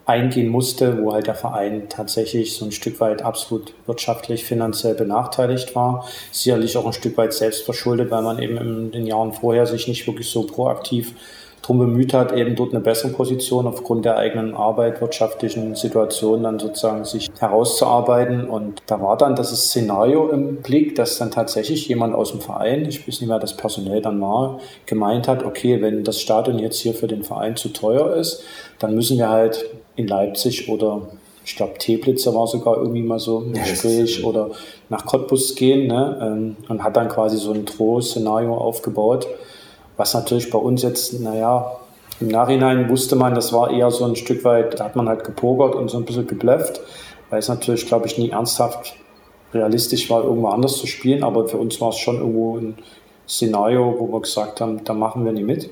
Speaker 3: eingehen musste, wo halt der Verein tatsächlich so ein Stück weit absolut wirtschaftlich, finanziell benachteiligt war. Sicherlich auch ein Stück weit selbst verschuldet, weil man eben in den Jahren vorher sich nicht wirklich so proaktiv darum bemüht hat, eben dort eine bessere Position aufgrund der eigenen Arbeit, wirtschaftlichen Situation dann sozusagen sich herauszuarbeiten. Und da war dann das Szenario im Blick, dass dann tatsächlich jemand aus dem Verein, ich weiß nicht mehr, das personell dann war, gemeint hat, okay, wenn das Stadion jetzt hier für den Verein zu teuer ist, dann müssen wir halt in Leipzig oder ich glaube, Teplitzer war sogar irgendwie mal so im Gespräch oder nach Cottbus gehen ne? Ähm, und hat dann quasi so ein Droh-Szenario aufgebaut was natürlich bei uns jetzt, naja, im Nachhinein wusste man, das war eher so ein Stück weit, da hat man halt gepokert und so ein bisschen geblufft, weil es natürlich, glaube ich, nie ernsthaft realistisch war, irgendwo anders zu spielen. Aber für uns war es schon irgendwo ein Szenario, wo wir gesagt haben, da machen wir nicht mit.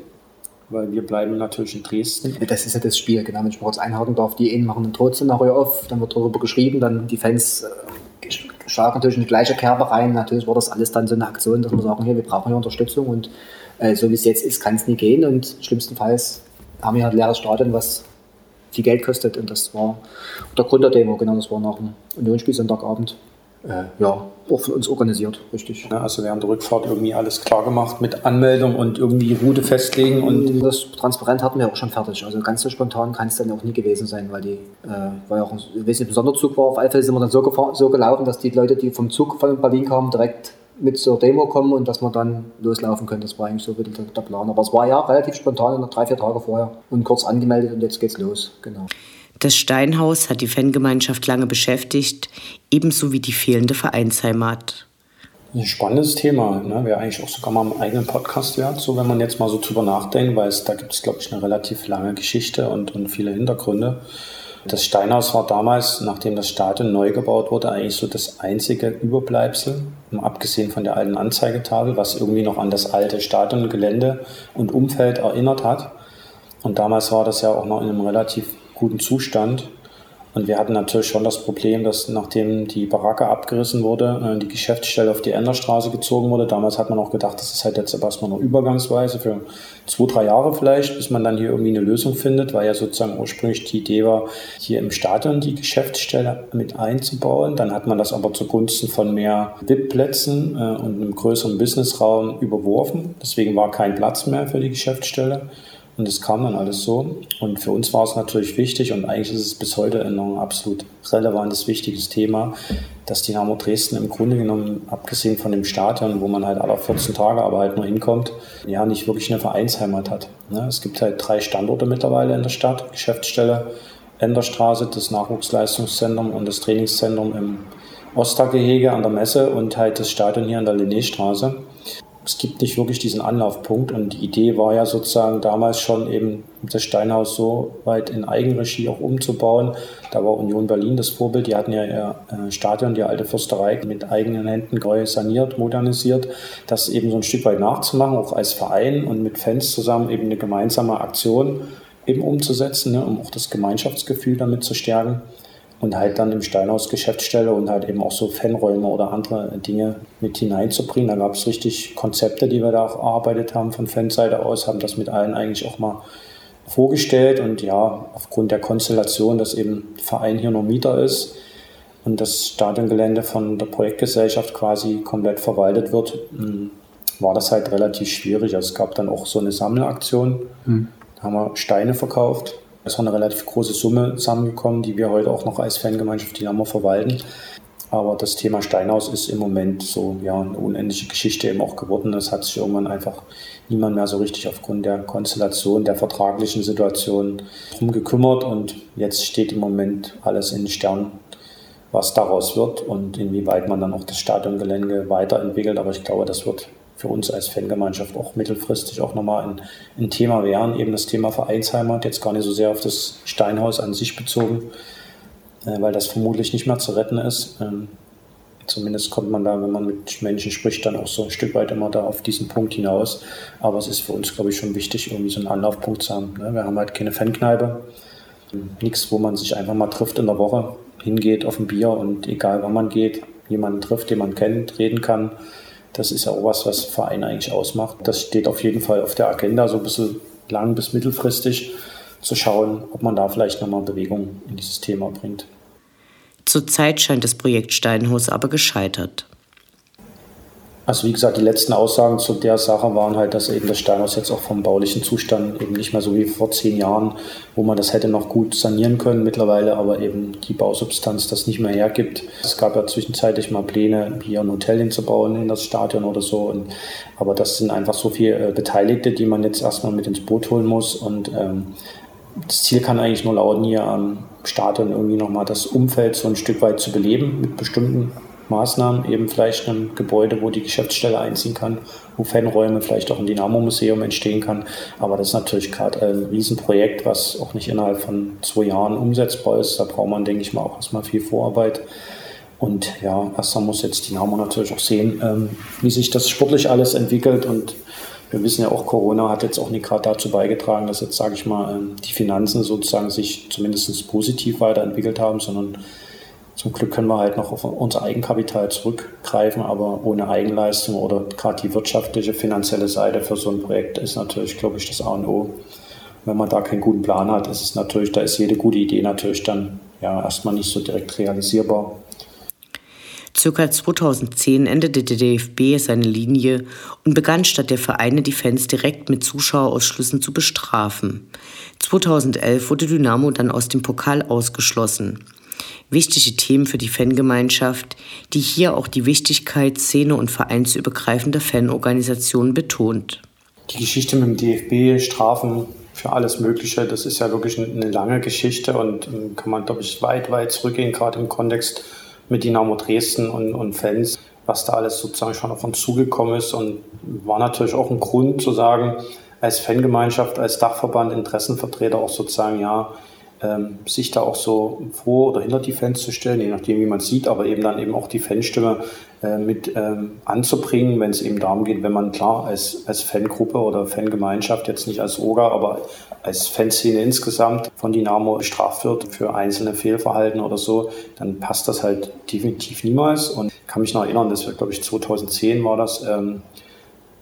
Speaker 3: Weil wir bleiben natürlich in Dresden.
Speaker 4: Das ist ja das Spiel, genau. Wenn ich kurz einhaken darf, die einen machen ein Drohtszenario auf, dann wird darüber geschrieben, dann die Fans äh, schlagen natürlich in die gleiche Kerbe rein. Natürlich war das alles dann so eine Aktion, dass wir sagen, hier, wir brauchen hier Unterstützung und äh, so wie es jetzt ist, kann es nie gehen und schlimmstenfalls haben wir halt ein leeres Stadion, was viel Geld kostet und das war der Grund der Demo, genau, das war nach dem Unionsspiel Sonntagabend. Äh, ja, auch von uns organisiert, richtig.
Speaker 3: Ja, also während der Rückfahrt irgendwie alles klar gemacht mit Anmeldung und irgendwie Route festlegen und.
Speaker 4: Das Transparent hatten wir auch schon fertig. Also ganz so spontan kann es dann auch nie gewesen sein, weil die, äh, weil auch ein, ein Sonderzug war. Auf alle Fälle sind wir dann so, gefahren, so gelaufen, dass die Leute, die vom Zug von Berlin kamen, direkt mit zur Demo kommen und dass wir dann loslaufen können. Das war eigentlich so wieder der, der Plan. Aber es war ja relativ spontan, noch drei, vier Tage vorher und kurz angemeldet und jetzt geht's los. Genau.
Speaker 1: Das Steinhaus hat die Fangemeinschaft lange beschäftigt, ebenso wie die fehlende Vereinsheimat.
Speaker 3: Ein spannendes Thema, ne? wäre eigentlich auch sogar mal im eigenen Podcast wert, so wenn man jetzt mal so drüber nachdenkt, weil es da gibt es, glaube ich, eine relativ lange Geschichte und, und viele Hintergründe. Das Steinhaus war damals, nachdem das Stadion neu gebaut wurde, eigentlich so das einzige Überbleibsel, abgesehen von der alten Anzeigetafel, was irgendwie noch an das alte Stadiongelände und Umfeld erinnert hat. Und damals war das ja auch noch in einem relativ guten Zustand. Und wir hatten natürlich schon das Problem, dass nachdem die Baracke abgerissen wurde, äh, die Geschäftsstelle auf die Enderstraße gezogen wurde. Damals hat man auch gedacht, das ist halt jetzt erstmal nur übergangsweise für zwei, drei Jahre vielleicht, bis man dann hier irgendwie eine Lösung findet, weil ja sozusagen ursprünglich die Idee war, hier im Stadion die Geschäftsstelle mit einzubauen. Dann hat man das aber zugunsten von mehr VIP-Plätzen äh, und einem größeren Businessraum überworfen. Deswegen war kein Platz mehr für die Geschäftsstelle. Und es kam dann alles so. Und für uns war es natürlich wichtig und eigentlich ist es bis heute ein absolut relevantes, wichtiges Thema, dass Dynamo Dresden im Grunde genommen, abgesehen von dem Stadion, wo man halt alle 14 Tage aber halt nur hinkommt, ja, nicht wirklich eine Vereinsheimat hat. Ne? Es gibt halt drei Standorte mittlerweile in der Stadt, Geschäftsstelle, Enderstraße, das Nachwuchsleistungszentrum und das Trainingszentrum im Ostergehege an der Messe und halt das Stadion hier an der Linnéstraße es gibt nicht wirklich diesen Anlaufpunkt. Und die Idee war ja sozusagen damals schon eben das Steinhaus so weit in Eigenregie auch umzubauen. Da war Union Berlin das Vorbild. Die hatten ja ihr äh, Stadion, die alte Fürsterei, mit eigenen Händen neu saniert, modernisiert. Das eben so ein Stück weit nachzumachen, auch als Verein und mit Fans zusammen eben eine gemeinsame Aktion eben umzusetzen, ne, um auch das Gemeinschaftsgefühl damit zu stärken und halt dann im Steinhaus Geschäftsstelle und halt eben auch so Fanräume oder andere Dinge mit hineinzubringen. Da gab es richtig Konzepte, die wir da auch erarbeitet haben von Fanseite aus, haben das mit allen eigentlich auch mal vorgestellt und ja, aufgrund der Konstellation, dass eben Verein hier nur Mieter ist und das Stadiongelände von der Projektgesellschaft quasi komplett verwaltet wird, hm, war das halt relativ schwierig. Also es gab dann auch so eine Sammelaktion, mhm. da haben wir Steine verkauft es ist eine relativ große Summe zusammengekommen, die wir heute auch noch als Fangemeinschaft Dynamo verwalten. Aber das Thema Steinhaus ist im Moment so ja, eine unendliche Geschichte eben auch geworden. Es hat sich irgendwann einfach niemand mehr so richtig aufgrund der Konstellation, der vertraglichen Situation drum gekümmert. Und jetzt steht im Moment alles in den Sternen, was daraus wird und inwieweit man dann auch das Stadiongelände weiterentwickelt. Aber ich glaube, das wird für uns als Fangemeinschaft auch mittelfristig auch nochmal ein, ein Thema wären, eben das Thema Vereinsheimat, jetzt gar nicht so sehr auf das Steinhaus an sich bezogen, äh, weil das vermutlich nicht mehr zu retten ist. Ähm, zumindest kommt man da, wenn man mit Menschen spricht, dann auch so ein Stück weit immer da auf diesen Punkt hinaus. Aber es ist für uns, glaube ich, schon wichtig, irgendwie so einen Anlaufpunkt zu haben. Ne? Wir haben halt keine Fankneipe, nichts, wo man sich einfach mal trifft in der Woche, hingeht auf ein Bier und egal wann man geht, jemanden trifft, den man kennt, reden kann das ist ja auch was, was Verein eigentlich ausmacht. Das steht auf jeden Fall auf der Agenda, so ein bisschen lang bis mittelfristig zu schauen, ob man da vielleicht nochmal Bewegung in dieses Thema bringt.
Speaker 1: Zurzeit scheint das Projekt Steinhaus aber gescheitert.
Speaker 3: Also wie gesagt, die letzten Aussagen zu der Sache waren halt, dass eben das Steinhaus jetzt auch vom baulichen Zustand eben nicht mehr so wie vor zehn Jahren, wo man das hätte noch gut sanieren können mittlerweile, aber eben die Bausubstanz das nicht mehr hergibt. Es gab ja zwischenzeitlich mal Pläne, hier ein Hotel hinzubauen in das Stadion oder so. Und, aber das sind einfach so viele äh, Beteiligte, die man jetzt erstmal mit ins Boot holen muss. Und ähm, das Ziel kann eigentlich nur lauten, hier am Stadion irgendwie nochmal das Umfeld so ein Stück weit zu beleben mit bestimmten Maßnahmen, eben vielleicht ein Gebäude, wo die Geschäftsstelle einziehen kann, wo Fanräume, vielleicht auch ein Dynamo-Museum entstehen kann. Aber das ist natürlich gerade ein Riesenprojekt, was auch nicht innerhalb von zwei Jahren umsetzbar ist. Da braucht man, denke ich mal, auch erstmal viel Vorarbeit. Und ja, erst muss jetzt Dynamo natürlich auch sehen, ähm, wie sich das sportlich alles entwickelt. Und wir wissen ja auch, Corona hat jetzt auch nicht gerade dazu beigetragen, dass jetzt, sage ich mal, ähm, die Finanzen sozusagen sich zumindest positiv weiterentwickelt haben, sondern zum Glück können wir halt noch auf unser Eigenkapital zurückgreifen, aber ohne Eigenleistung oder gerade die wirtschaftliche, finanzielle Seite für so ein Projekt ist natürlich, glaube ich, das A und O. Wenn man da keinen guten Plan hat, ist es natürlich, da ist jede gute Idee natürlich dann ja erstmal nicht so direkt realisierbar.
Speaker 1: Circa 2010 endete der DFB seine Linie und begann statt der Vereine die Fans direkt mit Zuschauerausschlüssen zu bestrafen. 2011 wurde Dynamo dann aus dem Pokal ausgeschlossen wichtige Themen für die Fangemeinschaft, die hier auch die Wichtigkeit szene- und vereinsübergreifender Fanorganisationen betont.
Speaker 3: Die Geschichte mit dem DFB, Strafen für alles Mögliche, das ist ja wirklich eine lange Geschichte und ähm, kann man, glaube ich, weit, weit zurückgehen, gerade im Kontext mit Dynamo Dresden und, und Fans, was da alles sozusagen schon auf uns zugekommen ist und war natürlich auch ein Grund zu sagen, als Fangemeinschaft, als Dachverband, Interessenvertreter auch sozusagen, ja, ähm, sich da auch so vor oder hinter die Fans zu stellen, je nachdem, wie man sieht, aber eben dann eben auch die Fanstimme äh, mit ähm, anzubringen, wenn es eben darum geht, wenn man klar als, als Fangruppe oder Fangemeinschaft, jetzt nicht als OGA, aber als Fanszene insgesamt von Dynamo bestraft wird für einzelne Fehlverhalten oder so, dann passt das halt definitiv niemals. Und ich kann mich noch erinnern, das war, glaube ich, 2010 war das, ähm,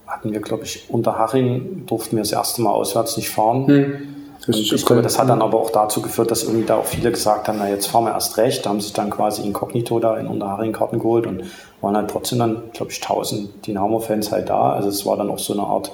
Speaker 3: hatten wir, glaube ich, unter Haching, durften wir das erste Mal auswärts nicht fahren. Hm und ich glaube, das hat dann aber auch dazu geführt, dass irgendwie da auch viele gesagt haben, na jetzt fahren wir erst recht, da haben sich dann quasi inkognito da in Unterharing Karten geholt und waren halt trotzdem dann, glaube ich, 1000 Dynamo-Fans halt da. Also es war dann auch so eine Art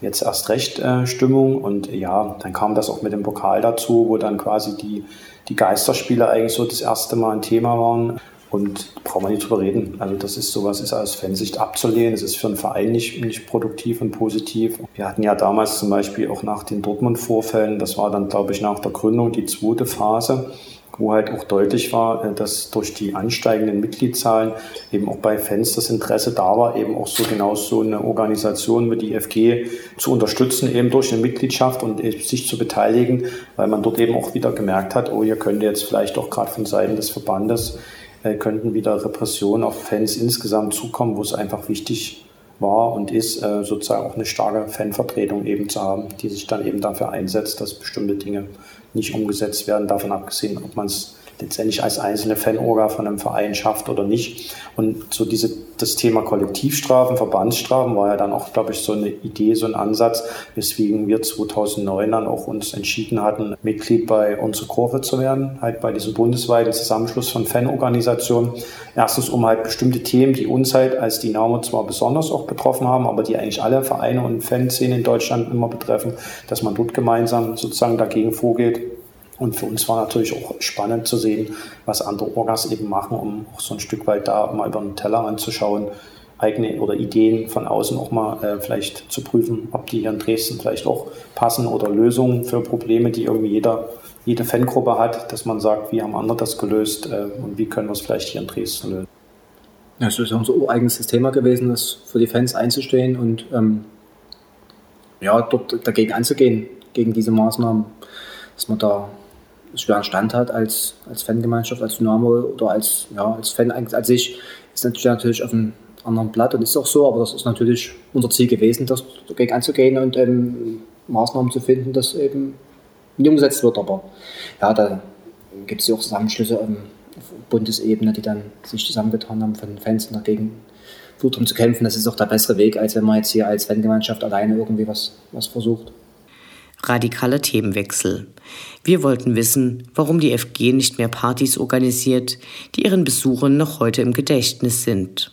Speaker 3: jetzt erst recht äh, Stimmung und ja, dann kam das auch mit dem Pokal dazu, wo dann quasi die, die Geisterspiele eigentlich so das erste Mal ein Thema waren. Und brauchen wir nicht drüber reden. Also das ist sowas, ist aus Fansicht abzulehnen. Es ist für einen Verein nicht, nicht produktiv und positiv. Wir hatten ja damals zum Beispiel auch nach den Dortmund-Vorfällen, das war dann, glaube ich, nach der Gründung die zweite Phase, wo halt auch deutlich war, äh, dass durch die ansteigenden Mitgliedszahlen eben auch bei Fans das Interesse da war, eben auch so genau so eine Organisation wie die FG zu unterstützen, eben durch eine Mitgliedschaft und sich zu beteiligen, weil man dort eben auch wieder gemerkt hat, oh, hier könnte jetzt vielleicht auch gerade von Seiten des Verbandes äh, könnten wieder Repressionen auf Fans insgesamt zukommen, wo es einfach wichtig war und ist, äh, sozusagen auch eine starke Fanvertretung eben zu haben, die sich dann eben dafür einsetzt, dass bestimmte Dinge nicht umgesetzt werden, davon abgesehen, ob man es letztendlich als einzelne Fanorga von einem Verein schafft oder nicht. Und so diese, das Thema Kollektivstrafen, Verbandsstrafen war ja dann auch, glaube ich, so eine Idee, so ein Ansatz, weswegen wir 2009 dann auch uns entschieden hatten, Mitglied bei unserer Kurve zu werden, halt bei diesem bundesweiten Zusammenschluss von Fanorganisationen. Erstens, um halt bestimmte Themen, die uns halt als Dynamo zwar besonders auch betroffen haben, aber die eigentlich alle Vereine und Fanszenen in Deutschland immer betreffen, dass man dort gemeinsam sozusagen dagegen vorgeht und für uns war natürlich auch spannend zu sehen, was andere Orgas eben machen, um auch so ein Stück weit da mal über den Teller anzuschauen, eigene oder Ideen von außen auch mal äh, vielleicht zu prüfen, ob die hier in Dresden vielleicht auch passen oder Lösungen für Probleme, die irgendwie jeder, jede Fangruppe hat, dass man sagt, wie haben andere das gelöst äh, und wie können wir es vielleicht hier in Dresden lösen.
Speaker 4: Ja, es ist unser ureigenes Thema gewesen, das für die Fans einzustehen und ähm, ja, dort dagegen anzugehen, gegen diese Maßnahmen, dass man da schweren Stand hat als, als Fangemeinschaft, als Dynamo oder als, ja, als Fan als sich, ist natürlich auf einem anderen Blatt und ist auch so, aber das ist natürlich unser Ziel gewesen, das dagegen anzugehen und ähm, Maßnahmen zu finden, dass eben nicht umgesetzt wird. Aber ja, da gibt es ja auch Zusammenschlüsse auf Bundesebene, die dann sich zusammengetan haben von Fans und dagegen gut um zu kämpfen. Das ist auch der bessere Weg, als wenn man jetzt hier als Fangemeinschaft alleine irgendwie was, was versucht
Speaker 1: radikaler Themenwechsel. Wir wollten wissen, warum die FG nicht mehr Partys organisiert, die ihren Besuchern noch heute im Gedächtnis sind.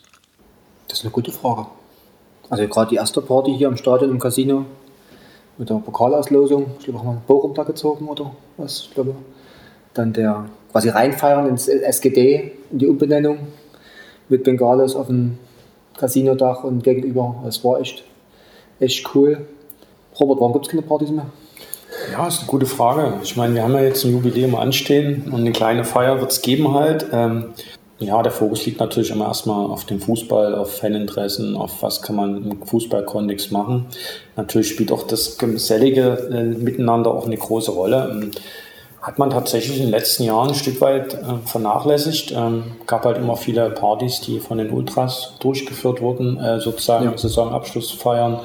Speaker 4: Das ist eine gute Frage. Also gerade die erste Party hier im Stadion im Casino mit der Pokalauslosung. Ich glaube, haben wir Bochum da gezogen oder was, ich glaube. Dann der quasi reinfeiern ins SGD, in die Umbenennung mit Bengalos auf dem Casinodach und gegenüber. Es war echt, echt cool. Robert, warum gibt es keine Partys mehr?
Speaker 3: Ja, ist eine gute Frage. Ich meine, wir haben ja jetzt ein Jubiläum anstehen und eine kleine Feier wird es geben halt. Ähm, ja, der Fokus liegt natürlich immer erstmal auf dem Fußball, auf Faninteressen, auf was kann man im Fußballkontext machen. Natürlich spielt auch das gesellige äh, Miteinander auch eine große Rolle. Ähm, hat man tatsächlich in den letzten Jahren ein Stück weit äh, vernachlässigt. Ähm, gab halt immer viele Partys, die von den Ultras durchgeführt wurden, äh, sozusagen ja. Saisonabschluss feiern.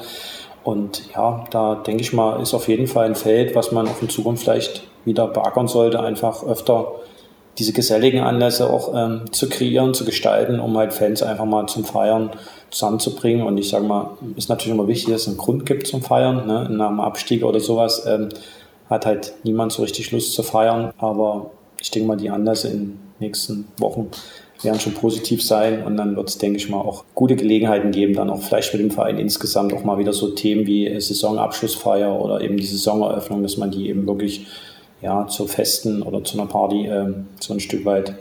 Speaker 3: Und ja, da denke ich mal, ist auf jeden Fall ein Feld, was man auch in Zukunft vielleicht wieder beackern sollte, einfach öfter diese geselligen Anlässe auch ähm, zu kreieren, zu gestalten, um halt Fans einfach mal zum Feiern zusammenzubringen. Und ich sage mal, ist natürlich immer wichtig, dass es einen Grund gibt zum Feiern, ne? nach einem Abstieg oder sowas. Ähm, hat halt niemand so richtig Lust zu feiern. Aber ich denke mal, die Anlässe in den nächsten Wochen werden schon positiv sein. Und dann wird es, denke ich mal, auch gute Gelegenheiten geben, dann auch vielleicht für den Verein insgesamt auch mal wieder so Themen wie Saisonabschlussfeier oder eben die Saisoneröffnung, dass man die eben wirklich ja, zu Festen oder zu einer Party äh, so ein Stück weit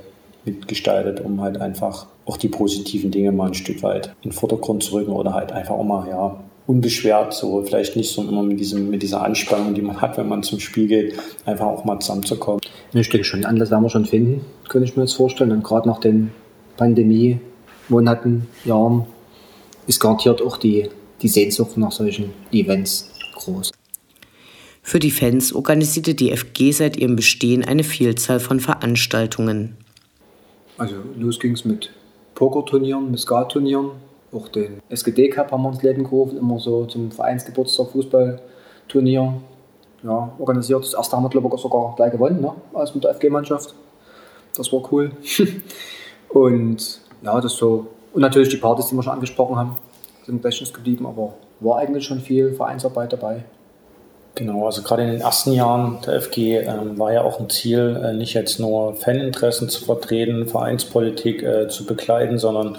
Speaker 3: mitgestaltet, um halt einfach auch die positiven Dinge mal ein Stück weit in den Vordergrund zu rücken oder halt einfach auch mal ja, unbeschwert, so vielleicht nicht so immer mit, diesem, mit dieser Anspannung, die man hat, wenn man zum Spiel geht, einfach auch mal zusammenzukommen.
Speaker 4: Ich denke schon, Anlass werden wir schon finden, könnte ich mir jetzt vorstellen. Und gerade nach den Pandemie-Monaten, Jahren, ist garantiert auch die, die Sehnsucht nach solchen Events groß.
Speaker 1: Für die Fans organisierte die FG seit ihrem Bestehen eine Vielzahl von Veranstaltungen.
Speaker 4: Also los ging es mit Pokerturnieren, mit Skaturnieren, auch den SGD Cup haben wir ins Leben gerufen, immer so zum Vereinsgeburtstag Fußballturnier ja, organisiert. Das erste haben wir, glaube ich, sogar gleich gewonnen, ne? als mit der FG-Mannschaft. Das war cool. und ja, das so. Und natürlich die Partys, die wir schon angesprochen haben, sind Gedächtnis geblieben, aber war eigentlich schon viel Vereinsarbeit dabei.
Speaker 3: Genau, also gerade in den ersten Jahren der FG äh, war ja auch ein Ziel, äh, nicht jetzt nur Faninteressen zu vertreten, Vereinspolitik äh, zu begleiten, sondern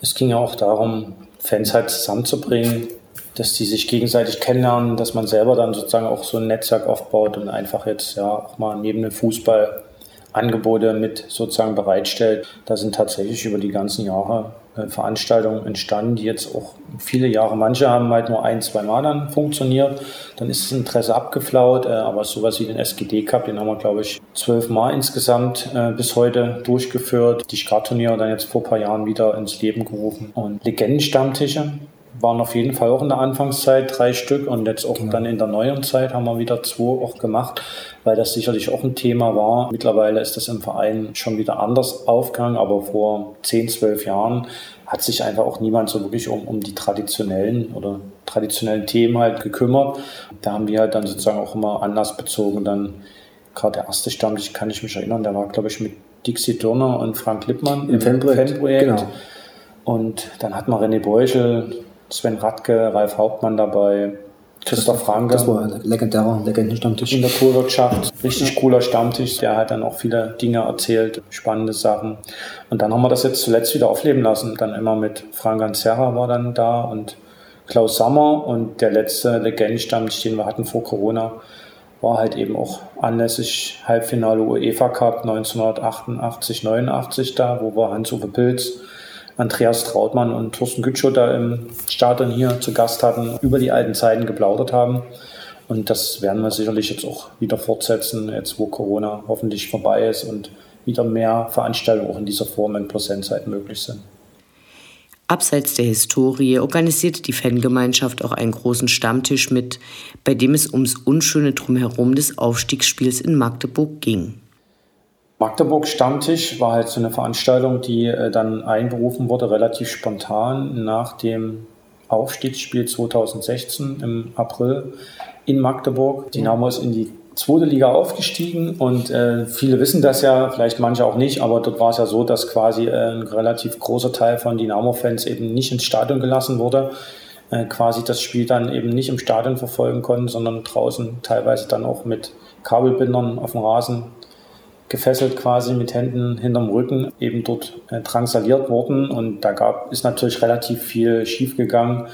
Speaker 3: es ging ja auch darum, Fans halt zusammenzubringen, dass die sich gegenseitig kennenlernen, dass man selber dann sozusagen auch so ein Netzwerk aufbaut und einfach jetzt ja auch mal neben dem Fußball Angebote mit sozusagen bereitstellt. Da sind tatsächlich über die ganzen Jahre Veranstaltungen entstanden, die jetzt auch viele Jahre, manche haben halt nur ein, zwei Mal dann funktioniert. Dann ist das Interesse abgeflaut, äh, aber sowas wie den SGD Cup, den haben wir, glaube ich, zwölf Mal insgesamt äh, bis heute durchgeführt. Die Skat-Turniere dann jetzt vor ein paar Jahren wieder ins Leben gerufen. Und Legendenstammtische, waren auf jeden Fall auch in der Anfangszeit drei Stück und jetzt auch genau. dann in der neuen Zeit haben wir wieder zwei auch gemacht, weil das sicherlich auch ein Thema war. Mittlerweile ist das im Verein schon wieder anders aufgegangen, aber vor zehn, zwölf Jahren hat sich einfach auch niemand so wirklich um, um die traditionellen oder traditionellen Themen halt gekümmert. Da haben wir halt dann sozusagen auch immer anlassbezogen dann gerade der erste Stammtisch, kann ich mich erinnern, der war glaube ich mit Dixie Dürner und Frank Lippmann im, im Fanprojekt. Fanprojekt. Genau. Und dann hat man René Beuschel, Sven Radke, Ralf Hauptmann dabei, Christoph Franke.
Speaker 4: Das war ein legendärer Legendenstammtisch.
Speaker 3: In der Tourwirtschaft. Richtig cooler Stammtisch. Der hat dann auch viele Dinge erzählt, spannende Sachen. Und dann haben wir das jetzt zuletzt wieder aufleben lassen. Dann immer mit Frank Serra war dann da und Klaus Sommer. Und der letzte Legendenstammtisch, den wir hatten vor Corona, war halt eben auch anlässlich Halbfinale UEFA Cup 1988, 89 da, wo wir Hans-Uwe Pilz Andreas Trautmann und Thorsten Gütschow da im Stadion hier zu Gast hatten, über die alten Zeiten geplaudert haben. Und das werden wir sicherlich jetzt auch wieder fortsetzen, jetzt wo Corona hoffentlich vorbei ist und wieder mehr Veranstaltungen auch in dieser Form in Präsenzzeit möglich sind.
Speaker 1: Abseits der Historie organisierte die Fangemeinschaft auch einen großen Stammtisch mit, bei dem es ums unschöne Drumherum des Aufstiegsspiels in Magdeburg ging.
Speaker 3: Magdeburg Stammtisch war halt so eine Veranstaltung, die äh, dann einberufen wurde, relativ spontan nach dem Aufstiegsspiel 2016 im April in Magdeburg. Dynamo ist in die zweite Liga aufgestiegen und äh, viele wissen das ja, vielleicht manche auch nicht, aber dort war es ja so, dass quasi äh, ein relativ großer Teil von Dynamo-Fans eben nicht ins Stadion gelassen wurde, äh, quasi das Spiel dann eben nicht im Stadion verfolgen konnten, sondern draußen teilweise dann auch mit Kabelbindern auf dem Rasen gefesselt quasi mit Händen hinterm Rücken eben dort äh, drangsaliert worden und da gab ist natürlich relativ viel schiefgegangen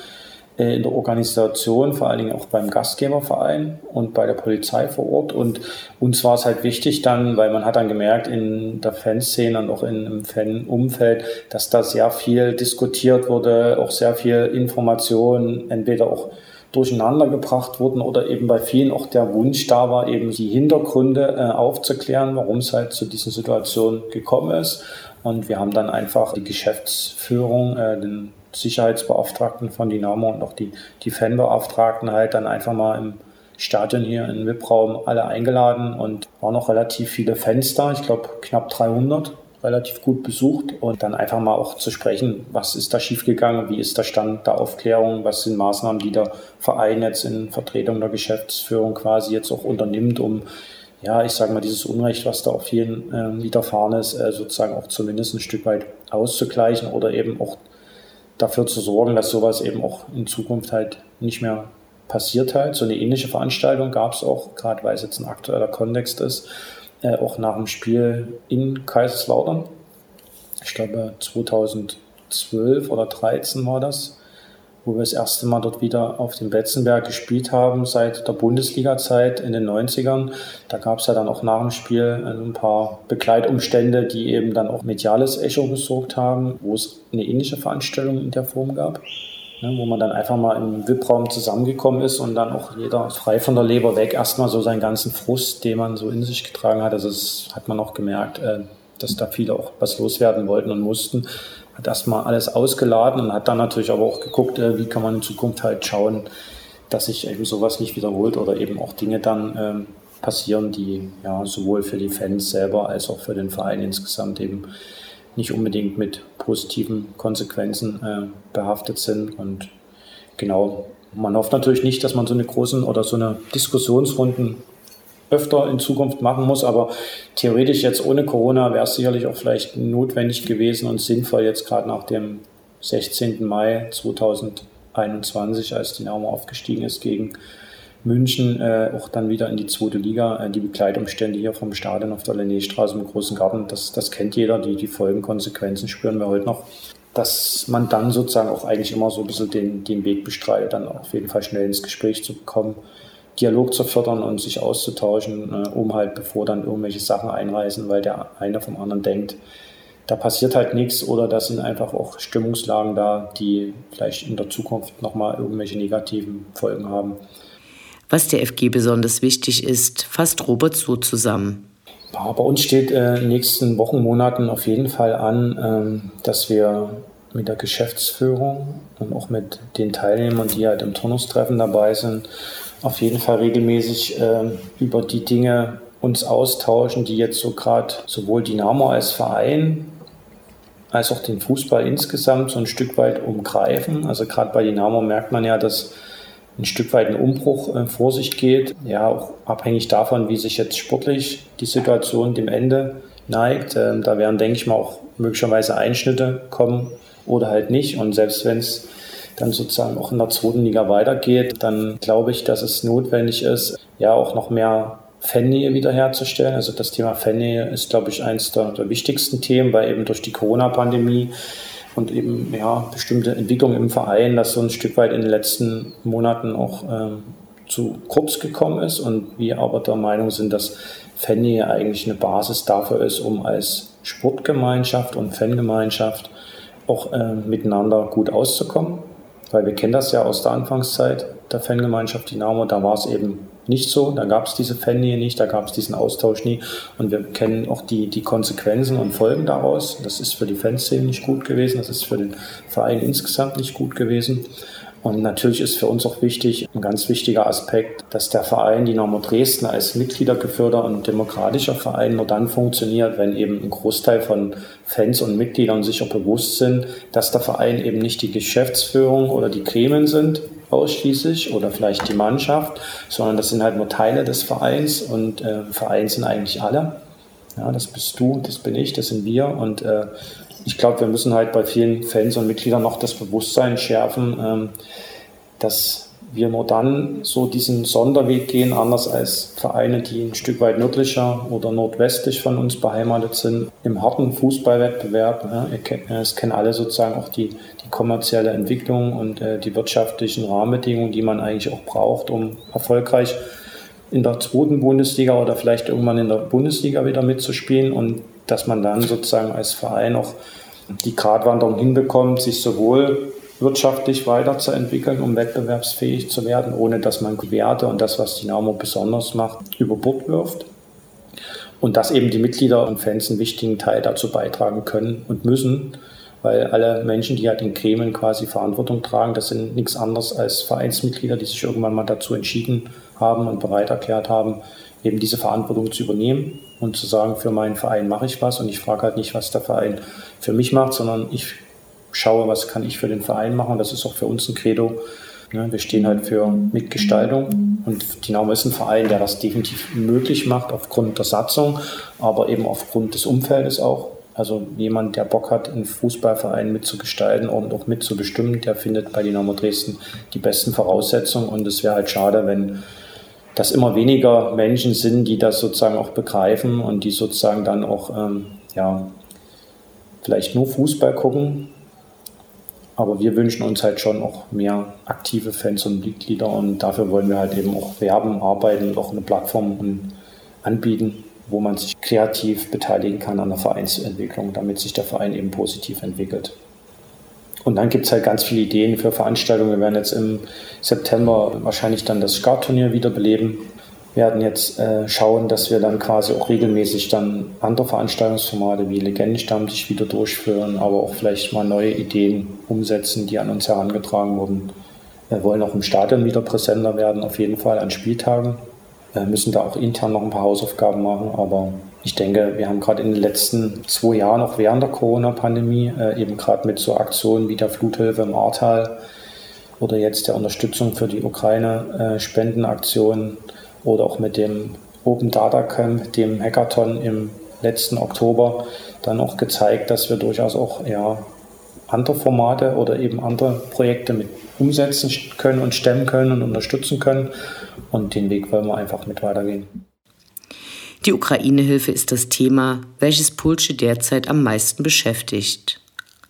Speaker 3: äh, in der Organisation, vor allen Dingen auch beim Gastgeberverein und bei der Polizei vor Ort. Und uns war es halt wichtig dann, weil man hat dann gemerkt in der Fanszene und auch in, im Fanumfeld, dass da sehr viel diskutiert wurde, auch sehr viel Information, entweder auch durcheinander gebracht wurden oder eben bei vielen auch der Wunsch da war, eben die Hintergründe äh, aufzuklären, warum es halt zu dieser Situation gekommen ist. Und wir haben dann einfach die Geschäftsführung, äh, den Sicherheitsbeauftragten von Dynamo und auch die, die Fanbeauftragten halt dann einfach mal im Stadion hier im VIP-Raum alle eingeladen und waren noch relativ viele Fans da, ich glaube knapp 300, relativ gut besucht und dann einfach mal auch zu sprechen, was ist da schiefgegangen, wie ist der Stand der Aufklärung, was sind Maßnahmen, die der Verein jetzt in Vertretung der Geschäftsführung quasi jetzt auch unternimmt, um ja, ich sage mal, dieses Unrecht, was da auf vielen äh, widerfahren ist, äh, sozusagen auch zumindest ein Stück weit auszugleichen oder eben auch dafür zu sorgen, dass sowas eben auch in Zukunft halt nicht mehr passiert halt. So eine ähnliche Veranstaltung gab es auch, gerade weil es jetzt ein aktueller Kontext ist, äh, auch nach dem Spiel in Kaiserslautern. Ich glaube 2012 oder 2013 war das wo wir das erste Mal dort wieder auf dem Betzenberg gespielt haben seit der Bundesliga-Zeit in den 90ern. Da gab es ja dann auch nach dem Spiel äh, ein paar Begleitumstände, die eben dann auch mediales Echo gesorgt haben, wo es eine ähnliche Veranstaltung in der Form gab. Ne, wo man dann einfach mal im VIP-Raum zusammengekommen ist und dann auch jeder frei von der Leber weg erstmal so seinen ganzen Frust, den man so in sich getragen hat, also das hat man auch gemerkt, äh, dass da viele auch was loswerden wollten und mussten. Hat erstmal alles ausgeladen und hat dann natürlich aber auch geguckt, äh, wie kann man in Zukunft halt schauen, dass sich eben sowas nicht wiederholt oder eben auch Dinge dann ähm, passieren, die ja sowohl für die Fans selber als auch für den Verein insgesamt eben nicht unbedingt mit positiven Konsequenzen äh, behaftet sind. Und genau, man hofft natürlich nicht, dass man so eine großen oder so eine Diskussionsrunden öfter in Zukunft machen muss. Aber theoretisch jetzt ohne Corona wäre es sicherlich auch vielleicht notwendig gewesen und sinnvoll jetzt gerade nach dem 16. Mai 2021, als Dynamo aufgestiegen ist gegen München, äh, auch dann wieder in die zweite Liga. Äh, die Begleitumstände hier vom Stadion auf der Lenné-Straße im Großen Garten, das, das kennt jeder. Die, die Folgenkonsequenzen spüren wir heute noch. Dass man dann sozusagen auch eigentlich immer so ein bisschen den, den Weg bestreitet, dann auf jeden Fall schnell ins Gespräch zu kommen Dialog zu fördern und sich auszutauschen, äh, um halt bevor dann irgendwelche Sachen einreißen, weil der eine vom anderen denkt, da passiert halt nichts oder da sind einfach auch Stimmungslagen da, die vielleicht in der Zukunft nochmal irgendwelche negativen Folgen haben.
Speaker 1: Was der FG besonders wichtig ist, fasst Robert so zusammen.
Speaker 3: Bei uns steht äh, in den nächsten Wochen, Monaten auf jeden Fall an, ähm, dass wir mit der Geschäftsführung und auch mit den Teilnehmern, die halt im Turnustreffen dabei sind, auf jeden Fall regelmäßig äh, über die Dinge uns austauschen, die jetzt so gerade sowohl Dynamo als Verein als auch den Fußball insgesamt so ein Stück weit umgreifen. Also gerade bei Dynamo merkt man ja, dass ein Stück weit ein Umbruch äh, vor sich geht. Ja, auch abhängig davon, wie sich jetzt sportlich die Situation dem Ende neigt. Ähm, da werden, denke ich mal, auch möglicherweise Einschnitte kommen oder halt nicht. Und selbst wenn es dann sozusagen auch in der zweiten Liga weitergeht, dann glaube ich, dass es notwendig ist, ja auch noch mehr Fannähe wiederherzustellen. Also das Thema Fannähe ist, glaube ich, eines der, der wichtigsten Themen, weil eben durch die Corona-Pandemie und eben ja bestimmte Entwicklungen im Verein, das so ein Stück weit in den letzten Monaten auch ähm, zu kurz gekommen ist und wir aber der Meinung sind, dass Fannähe eigentlich eine Basis dafür ist, um als Sportgemeinschaft und Fangemeinschaft auch äh, miteinander gut auszukommen. Weil wir kennen das ja aus der Anfangszeit der Fangemeinschaft Dynamo, da war es eben nicht so, da gab es diese Fannähe nicht, da gab es diesen Austausch nie und wir kennen auch die, die Konsequenzen und Folgen daraus. Das ist für die Fanszene nicht gut gewesen, das ist für den Verein insgesamt nicht gut gewesen. Und natürlich ist für uns auch wichtig, ein ganz wichtiger Aspekt, dass der Verein Dynamo Dresden als mitgliedergeführter und demokratischer Verein nur dann funktioniert, wenn eben ein Großteil von Fans und Mitgliedern sich auch bewusst sind, dass der Verein eben nicht die Geschäftsführung oder die Gremien sind, ausschließlich oder vielleicht die Mannschaft, sondern das sind halt nur Teile des Vereins und äh, Verein sind eigentlich alle. Ja, das bist du, das bin ich, das sind wir und äh, ich glaube, wir müssen halt bei vielen Fans und Mitgliedern noch das Bewusstsein schärfen, ähm, dass wir nur dann so diesen Sonderweg gehen, anders als Vereine, die ein Stück weit nördlicher oder nordwestlich von uns beheimatet sind, im harten Fußballwettbewerb. Ja, es kennen alle sozusagen auch die, die kommerzielle Entwicklung und äh, die wirtschaftlichen Rahmenbedingungen, die man eigentlich auch braucht, um erfolgreich in der zweiten Bundesliga oder vielleicht irgendwann in der Bundesliga wieder mitzuspielen und dass man dann sozusagen als Verein auch die Gratwanderung hinbekommt, sich sowohl wirtschaftlich weiterzuentwickeln, um wettbewerbsfähig zu werden, ohne dass man Werte und das, was Dynamo besonders macht, über Bord wirft. Und dass eben die Mitglieder und Fans einen wichtigen Teil dazu beitragen können und müssen, weil alle Menschen, die halt in Gremien quasi Verantwortung tragen, das sind nichts anderes als Vereinsmitglieder, die sich irgendwann mal dazu entschieden haben und bereit erklärt haben, eben diese Verantwortung zu übernehmen und zu sagen, für meinen Verein mache ich was und ich frage halt nicht, was der Verein für mich macht, sondern ich schaue, was kann ich für den Verein machen. Das ist auch für uns ein Credo. Wir stehen halt für Mitgestaltung und Dynamo ist ein Verein, der das definitiv möglich macht aufgrund der Satzung, aber eben aufgrund des Umfeldes auch. Also jemand, der Bock hat, einen Fußballverein mitzugestalten und auch mitzubestimmen, der findet bei Dynamo Dresden die besten Voraussetzungen und es wäre halt schade, wenn das immer weniger Menschen sind, die das sozusagen auch begreifen und die sozusagen dann auch ähm, ja, vielleicht nur Fußball gucken aber wir wünschen uns halt schon auch mehr aktive Fans und Mitglieder und dafür wollen wir halt eben auch werben, arbeiten und auch eine Plattform anbieten, wo man sich kreativ beteiligen kann an der Vereinsentwicklung, damit sich der Verein eben positiv entwickelt. Und dann gibt es halt ganz viele Ideen für Veranstaltungen. Wir werden jetzt im September wahrscheinlich dann das Skat-Turnier wiederbeleben werden jetzt äh, schauen, dass wir dann quasi auch regelmäßig dann andere Veranstaltungsformate wie Legendenstammtisch wieder durchführen, aber auch vielleicht mal neue Ideen umsetzen, die an uns herangetragen wurden. Wir wollen auch im Stadion wieder präsenter werden, auf jeden Fall an Spieltagen. Wir müssen da auch intern noch ein paar Hausaufgaben machen, aber ich denke, wir haben gerade in den letzten zwei Jahren, auch während der Corona-Pandemie, äh, eben gerade mit so Aktionen wie der Fluthilfe im Ahrtal oder jetzt der Unterstützung für die Ukraine-Spendenaktion äh, oder auch mit dem Open Data Camp, dem Hackathon im letzten Oktober, dann auch gezeigt, dass wir durchaus auch ja, andere Formate oder eben andere Projekte mit umsetzen können und stemmen können und unterstützen können. Und den Weg wollen wir einfach mit weitergehen.
Speaker 1: Die Ukraine-Hilfe ist das Thema, welches Pulsche derzeit am meisten beschäftigt.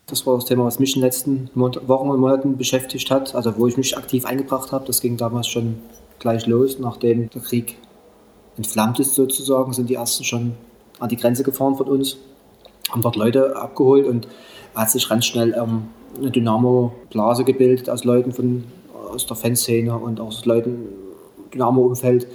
Speaker 4: Das war das Thema, was mich in den letzten Wochen und Monaten beschäftigt hat, also wo ich mich aktiv eingebracht habe. Das ging damals schon gleich los, nachdem der Krieg entflammt ist sozusagen, sind die ersten schon an die Grenze gefahren von uns, haben dort Leute abgeholt und hat sich ganz schnell ähm, eine Dynamo-Blase gebildet aus Leuten von, aus der Fanszene und aus Leuten Dynamo-Umfeld,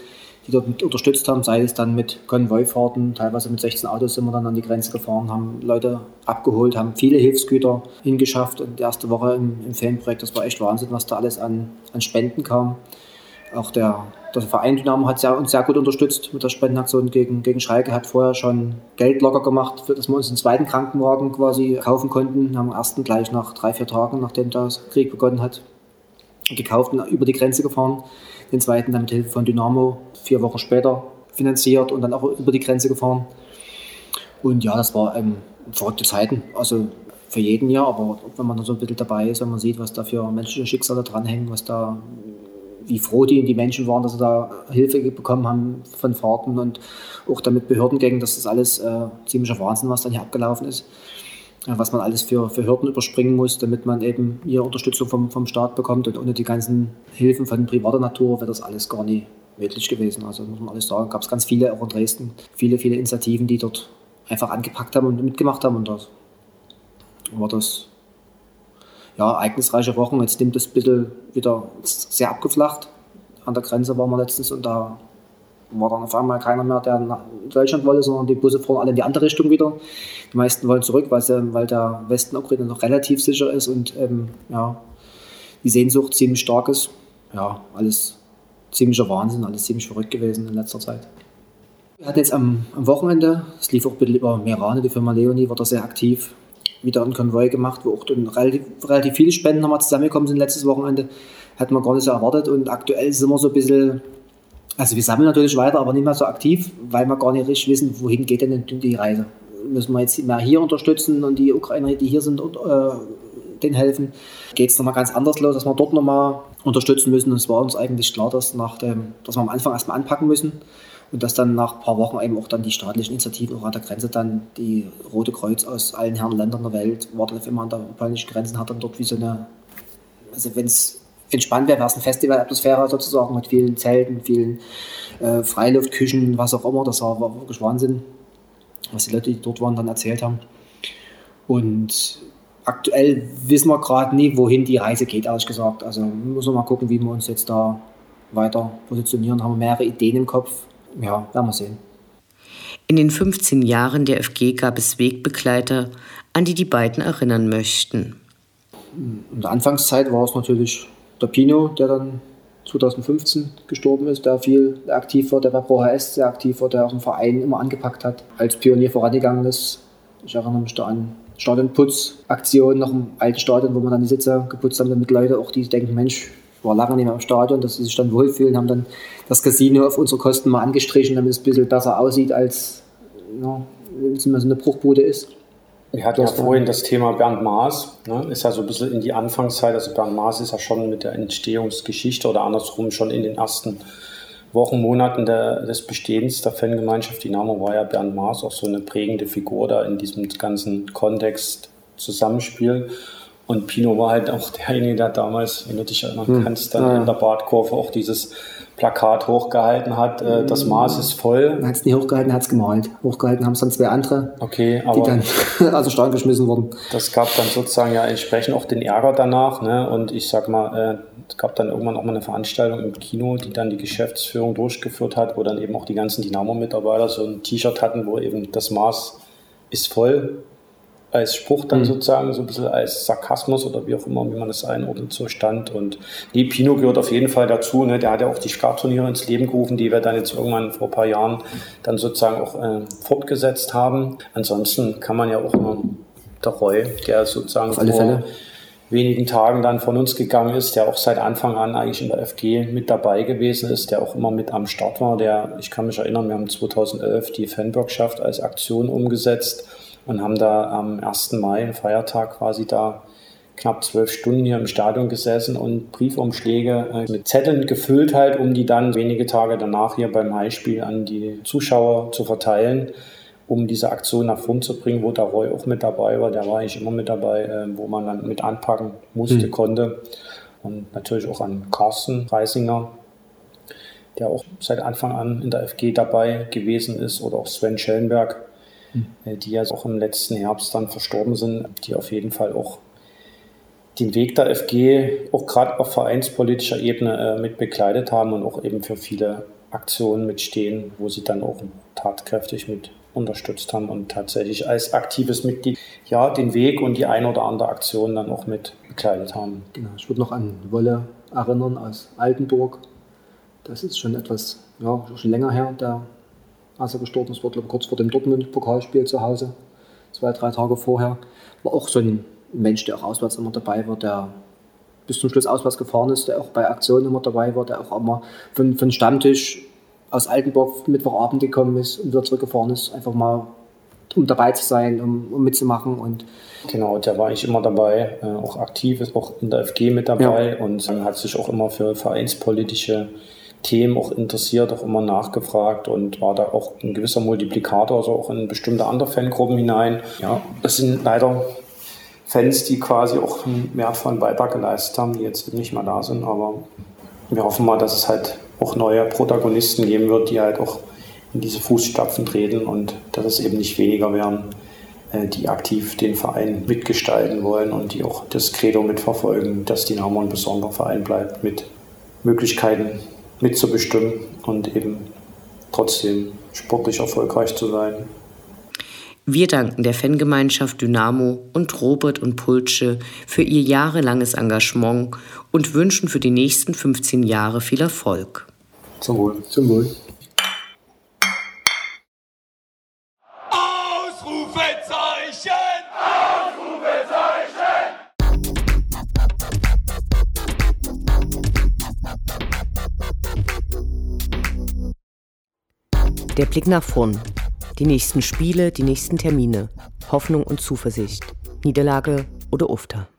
Speaker 4: die dort mit unterstützt haben, sei es dann mit Konvoifahrten, teilweise mit 16 Autos sind wir dann an die Grenze gefahren, haben Leute abgeholt, haben viele Hilfsgüter hingeschafft und die erste Woche im, im Fanprojekt, das war echt Wahnsinn, was da alles an, an Spenden kam. Auch der, der Verein Dynamo hat sehr, uns sehr gut unterstützt mit der Spendenaktion gegen, gegen Schalke, hat vorher schon Geld locker gemacht, dass wir uns einen zweiten Krankenwagen quasi kaufen konnten. Haben den ersten gleich nach drei, vier Tagen, nachdem der Krieg begonnen hat, gekauft und über die Grenze gefahren. Den zweiten dann mit Hilfe von Dynamo vier Wochen später finanziert und dann auch über die Grenze gefahren. Und ja, das war ähm, verrückte Zeiten. Also für jeden Jahr, aber wenn man da so ein bisschen dabei ist, wenn man sieht, was da für menschliche Schicksale dranhängen, was da wie froh die, die Menschen waren, dass sie da Hilfe bekommen haben von Fahrten und auch damit Behördengängen, dass das alles äh, ziemlicher Wahnsinn, was dann hier abgelaufen ist. Äh, was man alles für, für Hürden überspringen muss, damit man eben hier Unterstützung vom, vom Staat bekommt. Und ohne die ganzen Hilfen von privater Natur wäre das alles gar nicht möglich gewesen. Also muss man alles sagen, gab es ganz viele, auch in Dresden, viele, viele Initiativen, die dort einfach angepackt haben und mitgemacht haben. Und das war das ja, ereignisreiche Wochen. Jetzt nimmt es ein bisschen wieder sehr abgeflacht. An der Grenze waren wir letztens und da war dann auf einmal keiner mehr, der nach Deutschland wollte, sondern die Busse fahren alle in die andere Richtung wieder. Die meisten wollen zurück, weil, sie, weil der Westen Ukraine noch relativ sicher ist und ähm, ja, die Sehnsucht ziemlich stark ist. Ja, alles ziemlicher Wahnsinn, alles ziemlich verrückt gewesen in letzter Zeit. Wir hatten jetzt am, am Wochenende, es lief auch ein bisschen über Merane, die Firma Leonie war da sehr aktiv, wieder ein Konvoi gemacht, wo auch dann relativ, relativ viele Spenden nochmal zusammengekommen sind letztes Wochenende. Hätten wir gar nicht so erwartet und aktuell sind wir so ein bisschen, also wir sammeln natürlich weiter, aber nicht mehr so aktiv, weil wir gar nicht richtig wissen, wohin geht denn die Reise. Müssen wir jetzt mehr hier unterstützen und die Ukrainer, die hier sind, äh, denen helfen? Geht es nochmal ganz anders los, dass wir dort nochmal unterstützen müssen. Und es war uns eigentlich klar, dass, nach dem, dass wir am Anfang erstmal anpacken müssen und dass dann nach ein paar Wochen eben auch dann die staatlichen Initiativen auch an der Grenze dann die Rote Kreuz aus allen Herren Ländern der Welt war dann auf immer an der polnischen Grenze hat dann dort wie so eine, also wenn es entspannt wäre, wäre es eine Festivalatmosphäre sozusagen mit vielen Zelten, vielen äh, Freiluftküchen, was auch immer. Das war, wirklich Wahnsinn, was die Leute, die dort waren, dann erzählt haben. Und aktuell wissen wir gerade nie, wohin die Reise geht, ehrlich gesagt. Also müssen wir mal gucken, wie wir uns jetzt da weiter positionieren. Haben wir mehrere Ideen im Kopf. Ja, werden wir sehen.
Speaker 1: In den 15 Jahren der FG gab es Wegbegleiter, an die die beiden erinnern möchten.
Speaker 4: In der Anfangszeit war es natürlich der Pino, der dann 2015 gestorben ist, der viel aktiv war, der bei Pro HS sehr aktiv war, der auch im Verein immer angepackt hat, als Pionier vorangegangen ist. Ich erinnere mich da an Stadionputzaktionen noch im alten Stadion, wo man dann die Sitze geputzt haben, damit Leute auch die denken, Mensch, war lange nicht mehr im Stadion, dass sie sich dann wohlfühlen, haben dann das Casino auf unsere Kosten mal angestrichen, damit es ein bisschen besser aussieht, als ja, wenn es immer so eine Bruchbude ist.
Speaker 3: Wir hatten ja vorhin das Thema Bernd Maas, ne? ist ja so ein bisschen in die Anfangszeit, also Bernd Maas ist ja schon mit der Entstehungsgeschichte oder andersrum schon in den ersten Wochen, Monaten der, des Bestehens der Fangemeinschaft Dynamo war ja Bernd Maas auch so eine prägende Figur da in diesem ganzen Kontext Zusammenspiel. Und Pino war halt auch derjenige, der damals, wenn du dich erinnern hm. kannst, dann ja. in der Badkurve auch dieses Plakat hochgehalten hat, äh, das Maß ist voll.
Speaker 4: Hat es nicht hochgehalten, hat es gemalt. Hochgehalten haben es dann zwei andere,
Speaker 3: okay,
Speaker 4: aber die dann dem Stadion geschmissen wurden.
Speaker 3: Das gab dann sozusagen ja entsprechend auch den Ärger danach. Ne? Und ich sag mal, äh, es gab dann irgendwann auch mal eine Veranstaltung im Kino, die dann die Geschäftsführung durchgeführt hat, wo dann eben auch die ganzen Dynamo-Mitarbeiter so ein T-Shirt hatten, wo eben das Maß ist voll als Spruch dann mhm. sozusagen, so ein bisschen als Sarkasmus oder wie auch immer, wie man das einordnet, so stand. Und nee, Pino gehört auf jeden Fall dazu. Ne? Der hat ja auch die Skat-Turniere ins Leben gerufen, die wir dann jetzt irgendwann vor ein paar Jahren dann sozusagen auch äh, fortgesetzt haben. Ansonsten kann man ja auch immer der Roy, der sozusagen vor Fälle. wenigen Tagen dann von uns gegangen ist, der auch seit Anfang an eigentlich in der FG mit dabei gewesen ist, der auch immer mit am Start war. Der, ich kann mich erinnern, wir haben 2011 die Fanbürgschaft als Aktion umgesetzt und haben da am 1. Mai, Feiertag quasi da knapp zwölf Stunden hier im Stadion gesessen und Briefumschläge äh, mit Zetteln gefüllt halt, um die dann wenige Tage danach hier beim Heimspiel an die Zuschauer zu verteilen, um diese Aktion nach vorn zu bringen, wo der Roy auch mit dabei war. Der war eigentlich immer mit dabei, äh, wo man dann mit anpacken musste, mhm. konnte. Und natürlich auch an Carsten Reisinger, der auch seit Anfang an in der FG dabei gewesen ist, oder auch Sven Schellenberg. Die ja auch im letzten Herbst dann verstorben sind, die auf jeden Fall auch den Weg der FG auch gerade auf vereinspolitischer Ebene äh, mit begleitet haben und auch eben für viele Aktionen mitstehen, wo sie dann auch tatkräftig mit unterstützt haben und tatsächlich als aktives Mitglied ja den Weg und die ein oder andere Aktion dann auch mit begleitet haben.
Speaker 4: Genau, ich würde noch an Wolle erinnern aus Altenburg. Das ist schon etwas, ja, schon länger her, der als er gestorben ist, war glaube kurz vor dem Dortmund-Pokalspiel zu Hause, zwei, drei Tage vorher. War auch so ein Mensch, der auch auswärts immer dabei war, der bis zum Schluss auswärts gefahren ist, der auch bei Aktionen immer dabei war, der auch immer von, von Stammtisch aus Altenburg Mittwochabend gekommen ist und wieder zurückgefahren ist, einfach mal um dabei zu sein, um, um mitzumachen. Und
Speaker 3: genau, der war eigentlich immer dabei, äh, auch aktiv, ist auch in der FG mit dabei ja. und hat sich auch immer für vereinspolitische Themen auch interessiert, auch immer nachgefragt und war da auch ein gewisser Multiplikator, also auch in bestimmte andere Fangruppen hinein. Ja, das sind leider Fans, die quasi auch einen wertvollen Beitrag geleistet haben, die jetzt nicht mehr da sind, aber wir hoffen mal, dass es halt auch neue Protagonisten geben wird, die halt auch in diese Fußstapfen treten und dass es eben nicht weniger werden, äh, die aktiv den Verein mitgestalten wollen und die auch das Credo mitverfolgen, dass Dynamo ein besonderer Verein bleibt mit Möglichkeiten mitzubestimmen und eben trotzdem sportlich erfolgreich zu sein.
Speaker 1: Wir danken der Fangemeinschaft Dynamo und Robert und Pulsche für ihr jahrelanges Engagement und wünschen für die nächsten 15 Jahre viel Erfolg.
Speaker 3: Zum Wohl.
Speaker 4: Zum Wohl.
Speaker 1: Der Blick nach vorn. Die nächsten Spiele, die nächsten Termine. Hoffnung und Zuversicht. Niederlage oder Ufter.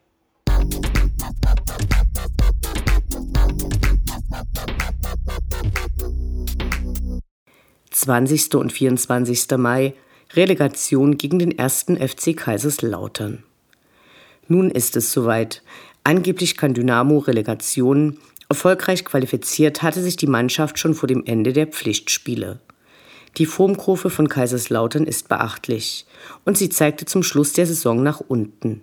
Speaker 1: (20. und 24. Mai) Relegation gegen den 1. FC Kaiserslautern. Nun ist es soweit. Angeblich kann Dynamo Relegation. Erfolgreich qualifiziert hatte sich die Mannschaft schon vor dem Ende der Pflichtspiele. Die Formkurve von Kaiserslautern ist beachtlich und sie zeigte zum Schluss der Saison nach unten.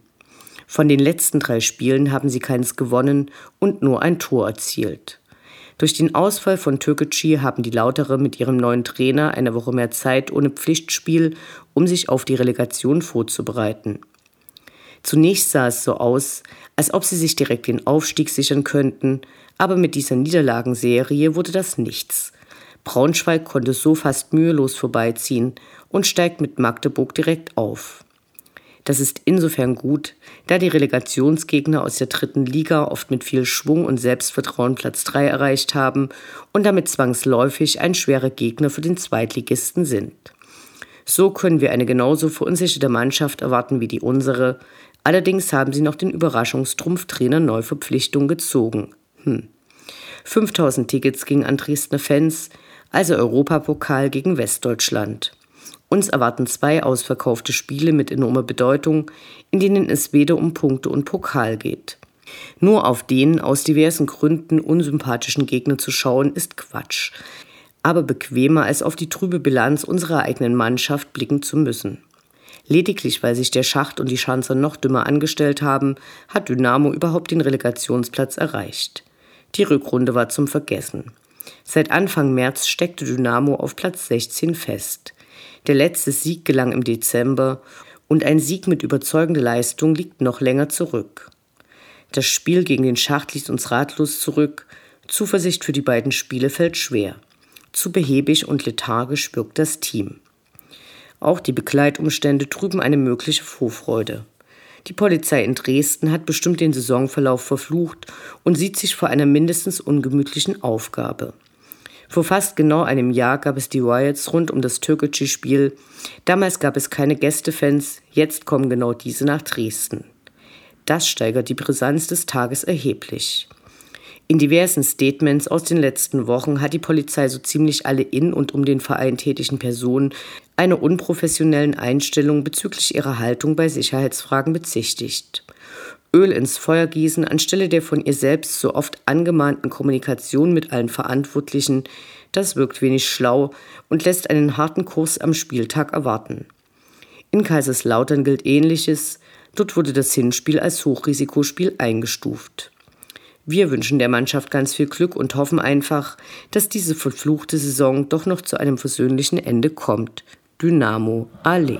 Speaker 1: Von den letzten drei Spielen haben sie keins gewonnen und nur ein Tor erzielt. Durch den Ausfall von Türkgücü haben die Lautere mit ihrem neuen Trainer eine Woche mehr Zeit ohne Pflichtspiel, um sich auf die Relegation vorzubereiten. Zunächst sah es so aus, als ob sie sich direkt den Aufstieg sichern könnten, aber mit dieser Niederlagenserie wurde das nichts. Braunschweig konnte so fast mühelos vorbeiziehen und steigt mit Magdeburg direkt auf. Das ist insofern gut, da die Relegationsgegner aus der dritten Liga oft mit viel Schwung und Selbstvertrauen Platz 3 erreicht haben und damit zwangsläufig ein schwerer Gegner für den Zweitligisten sind. So können wir eine genauso verunsicherte Mannschaft erwarten wie die unsere. Allerdings haben sie noch den Überraschungstrumpftrainer Neuverpflichtung gezogen. Hm. 5000 Tickets gingen an Dresdner Fans, also Europapokal gegen Westdeutschland. Uns erwarten zwei ausverkaufte Spiele mit enormer Bedeutung, in denen es weder um Punkte und Pokal geht. Nur auf den aus diversen Gründen unsympathischen Gegner zu schauen, ist Quatsch. Aber bequemer als auf die trübe Bilanz unserer eigenen Mannschaft blicken zu müssen. Lediglich weil sich der Schacht und die Schanzer noch dümmer angestellt haben, hat Dynamo überhaupt den Relegationsplatz erreicht. Die Rückrunde war zum Vergessen. Seit Anfang März steckte Dynamo auf Platz 16 fest. Der letzte Sieg gelang im Dezember und ein Sieg mit überzeugender Leistung liegt noch länger zurück. Das Spiel gegen den Schacht ließ uns ratlos zurück. Zuversicht für die beiden Spiele fällt schwer. Zu behäbig und lethargisch wirkt das Team. Auch die Begleitumstände trüben eine mögliche Vorfreude. Die Polizei in Dresden hat bestimmt den Saisonverlauf verflucht und sieht sich vor einer mindestens ungemütlichen Aufgabe. Vor fast genau einem Jahr gab es die Riots rund um das türkische Spiel. Damals gab es keine Gästefans, jetzt kommen genau diese nach Dresden. Das steigert die Brisanz des Tages erheblich. In diversen Statements aus den letzten Wochen hat die Polizei so ziemlich alle in und um den Verein tätigen Personen einer unprofessionellen Einstellung bezüglich ihrer Haltung bei Sicherheitsfragen bezichtigt. Öl ins Feuer gießen anstelle der von ihr selbst so oft angemahnten Kommunikation mit allen Verantwortlichen, das wirkt wenig schlau und lässt einen harten Kurs am Spieltag erwarten. In Kaiserslautern gilt Ähnliches, dort wurde das Hinspiel als Hochrisikospiel eingestuft. Wir wünschen der Mannschaft ganz viel Glück und hoffen einfach, dass diese verfluchte Saison doch noch zu einem versöhnlichen Ende kommt. Dynamo Allee.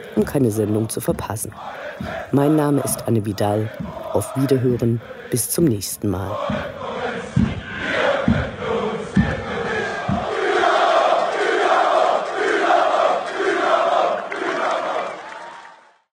Speaker 1: um keine Sendung zu verpassen. Mein Name ist Anne Vidal. Auf Wiederhören bis zum nächsten Mal.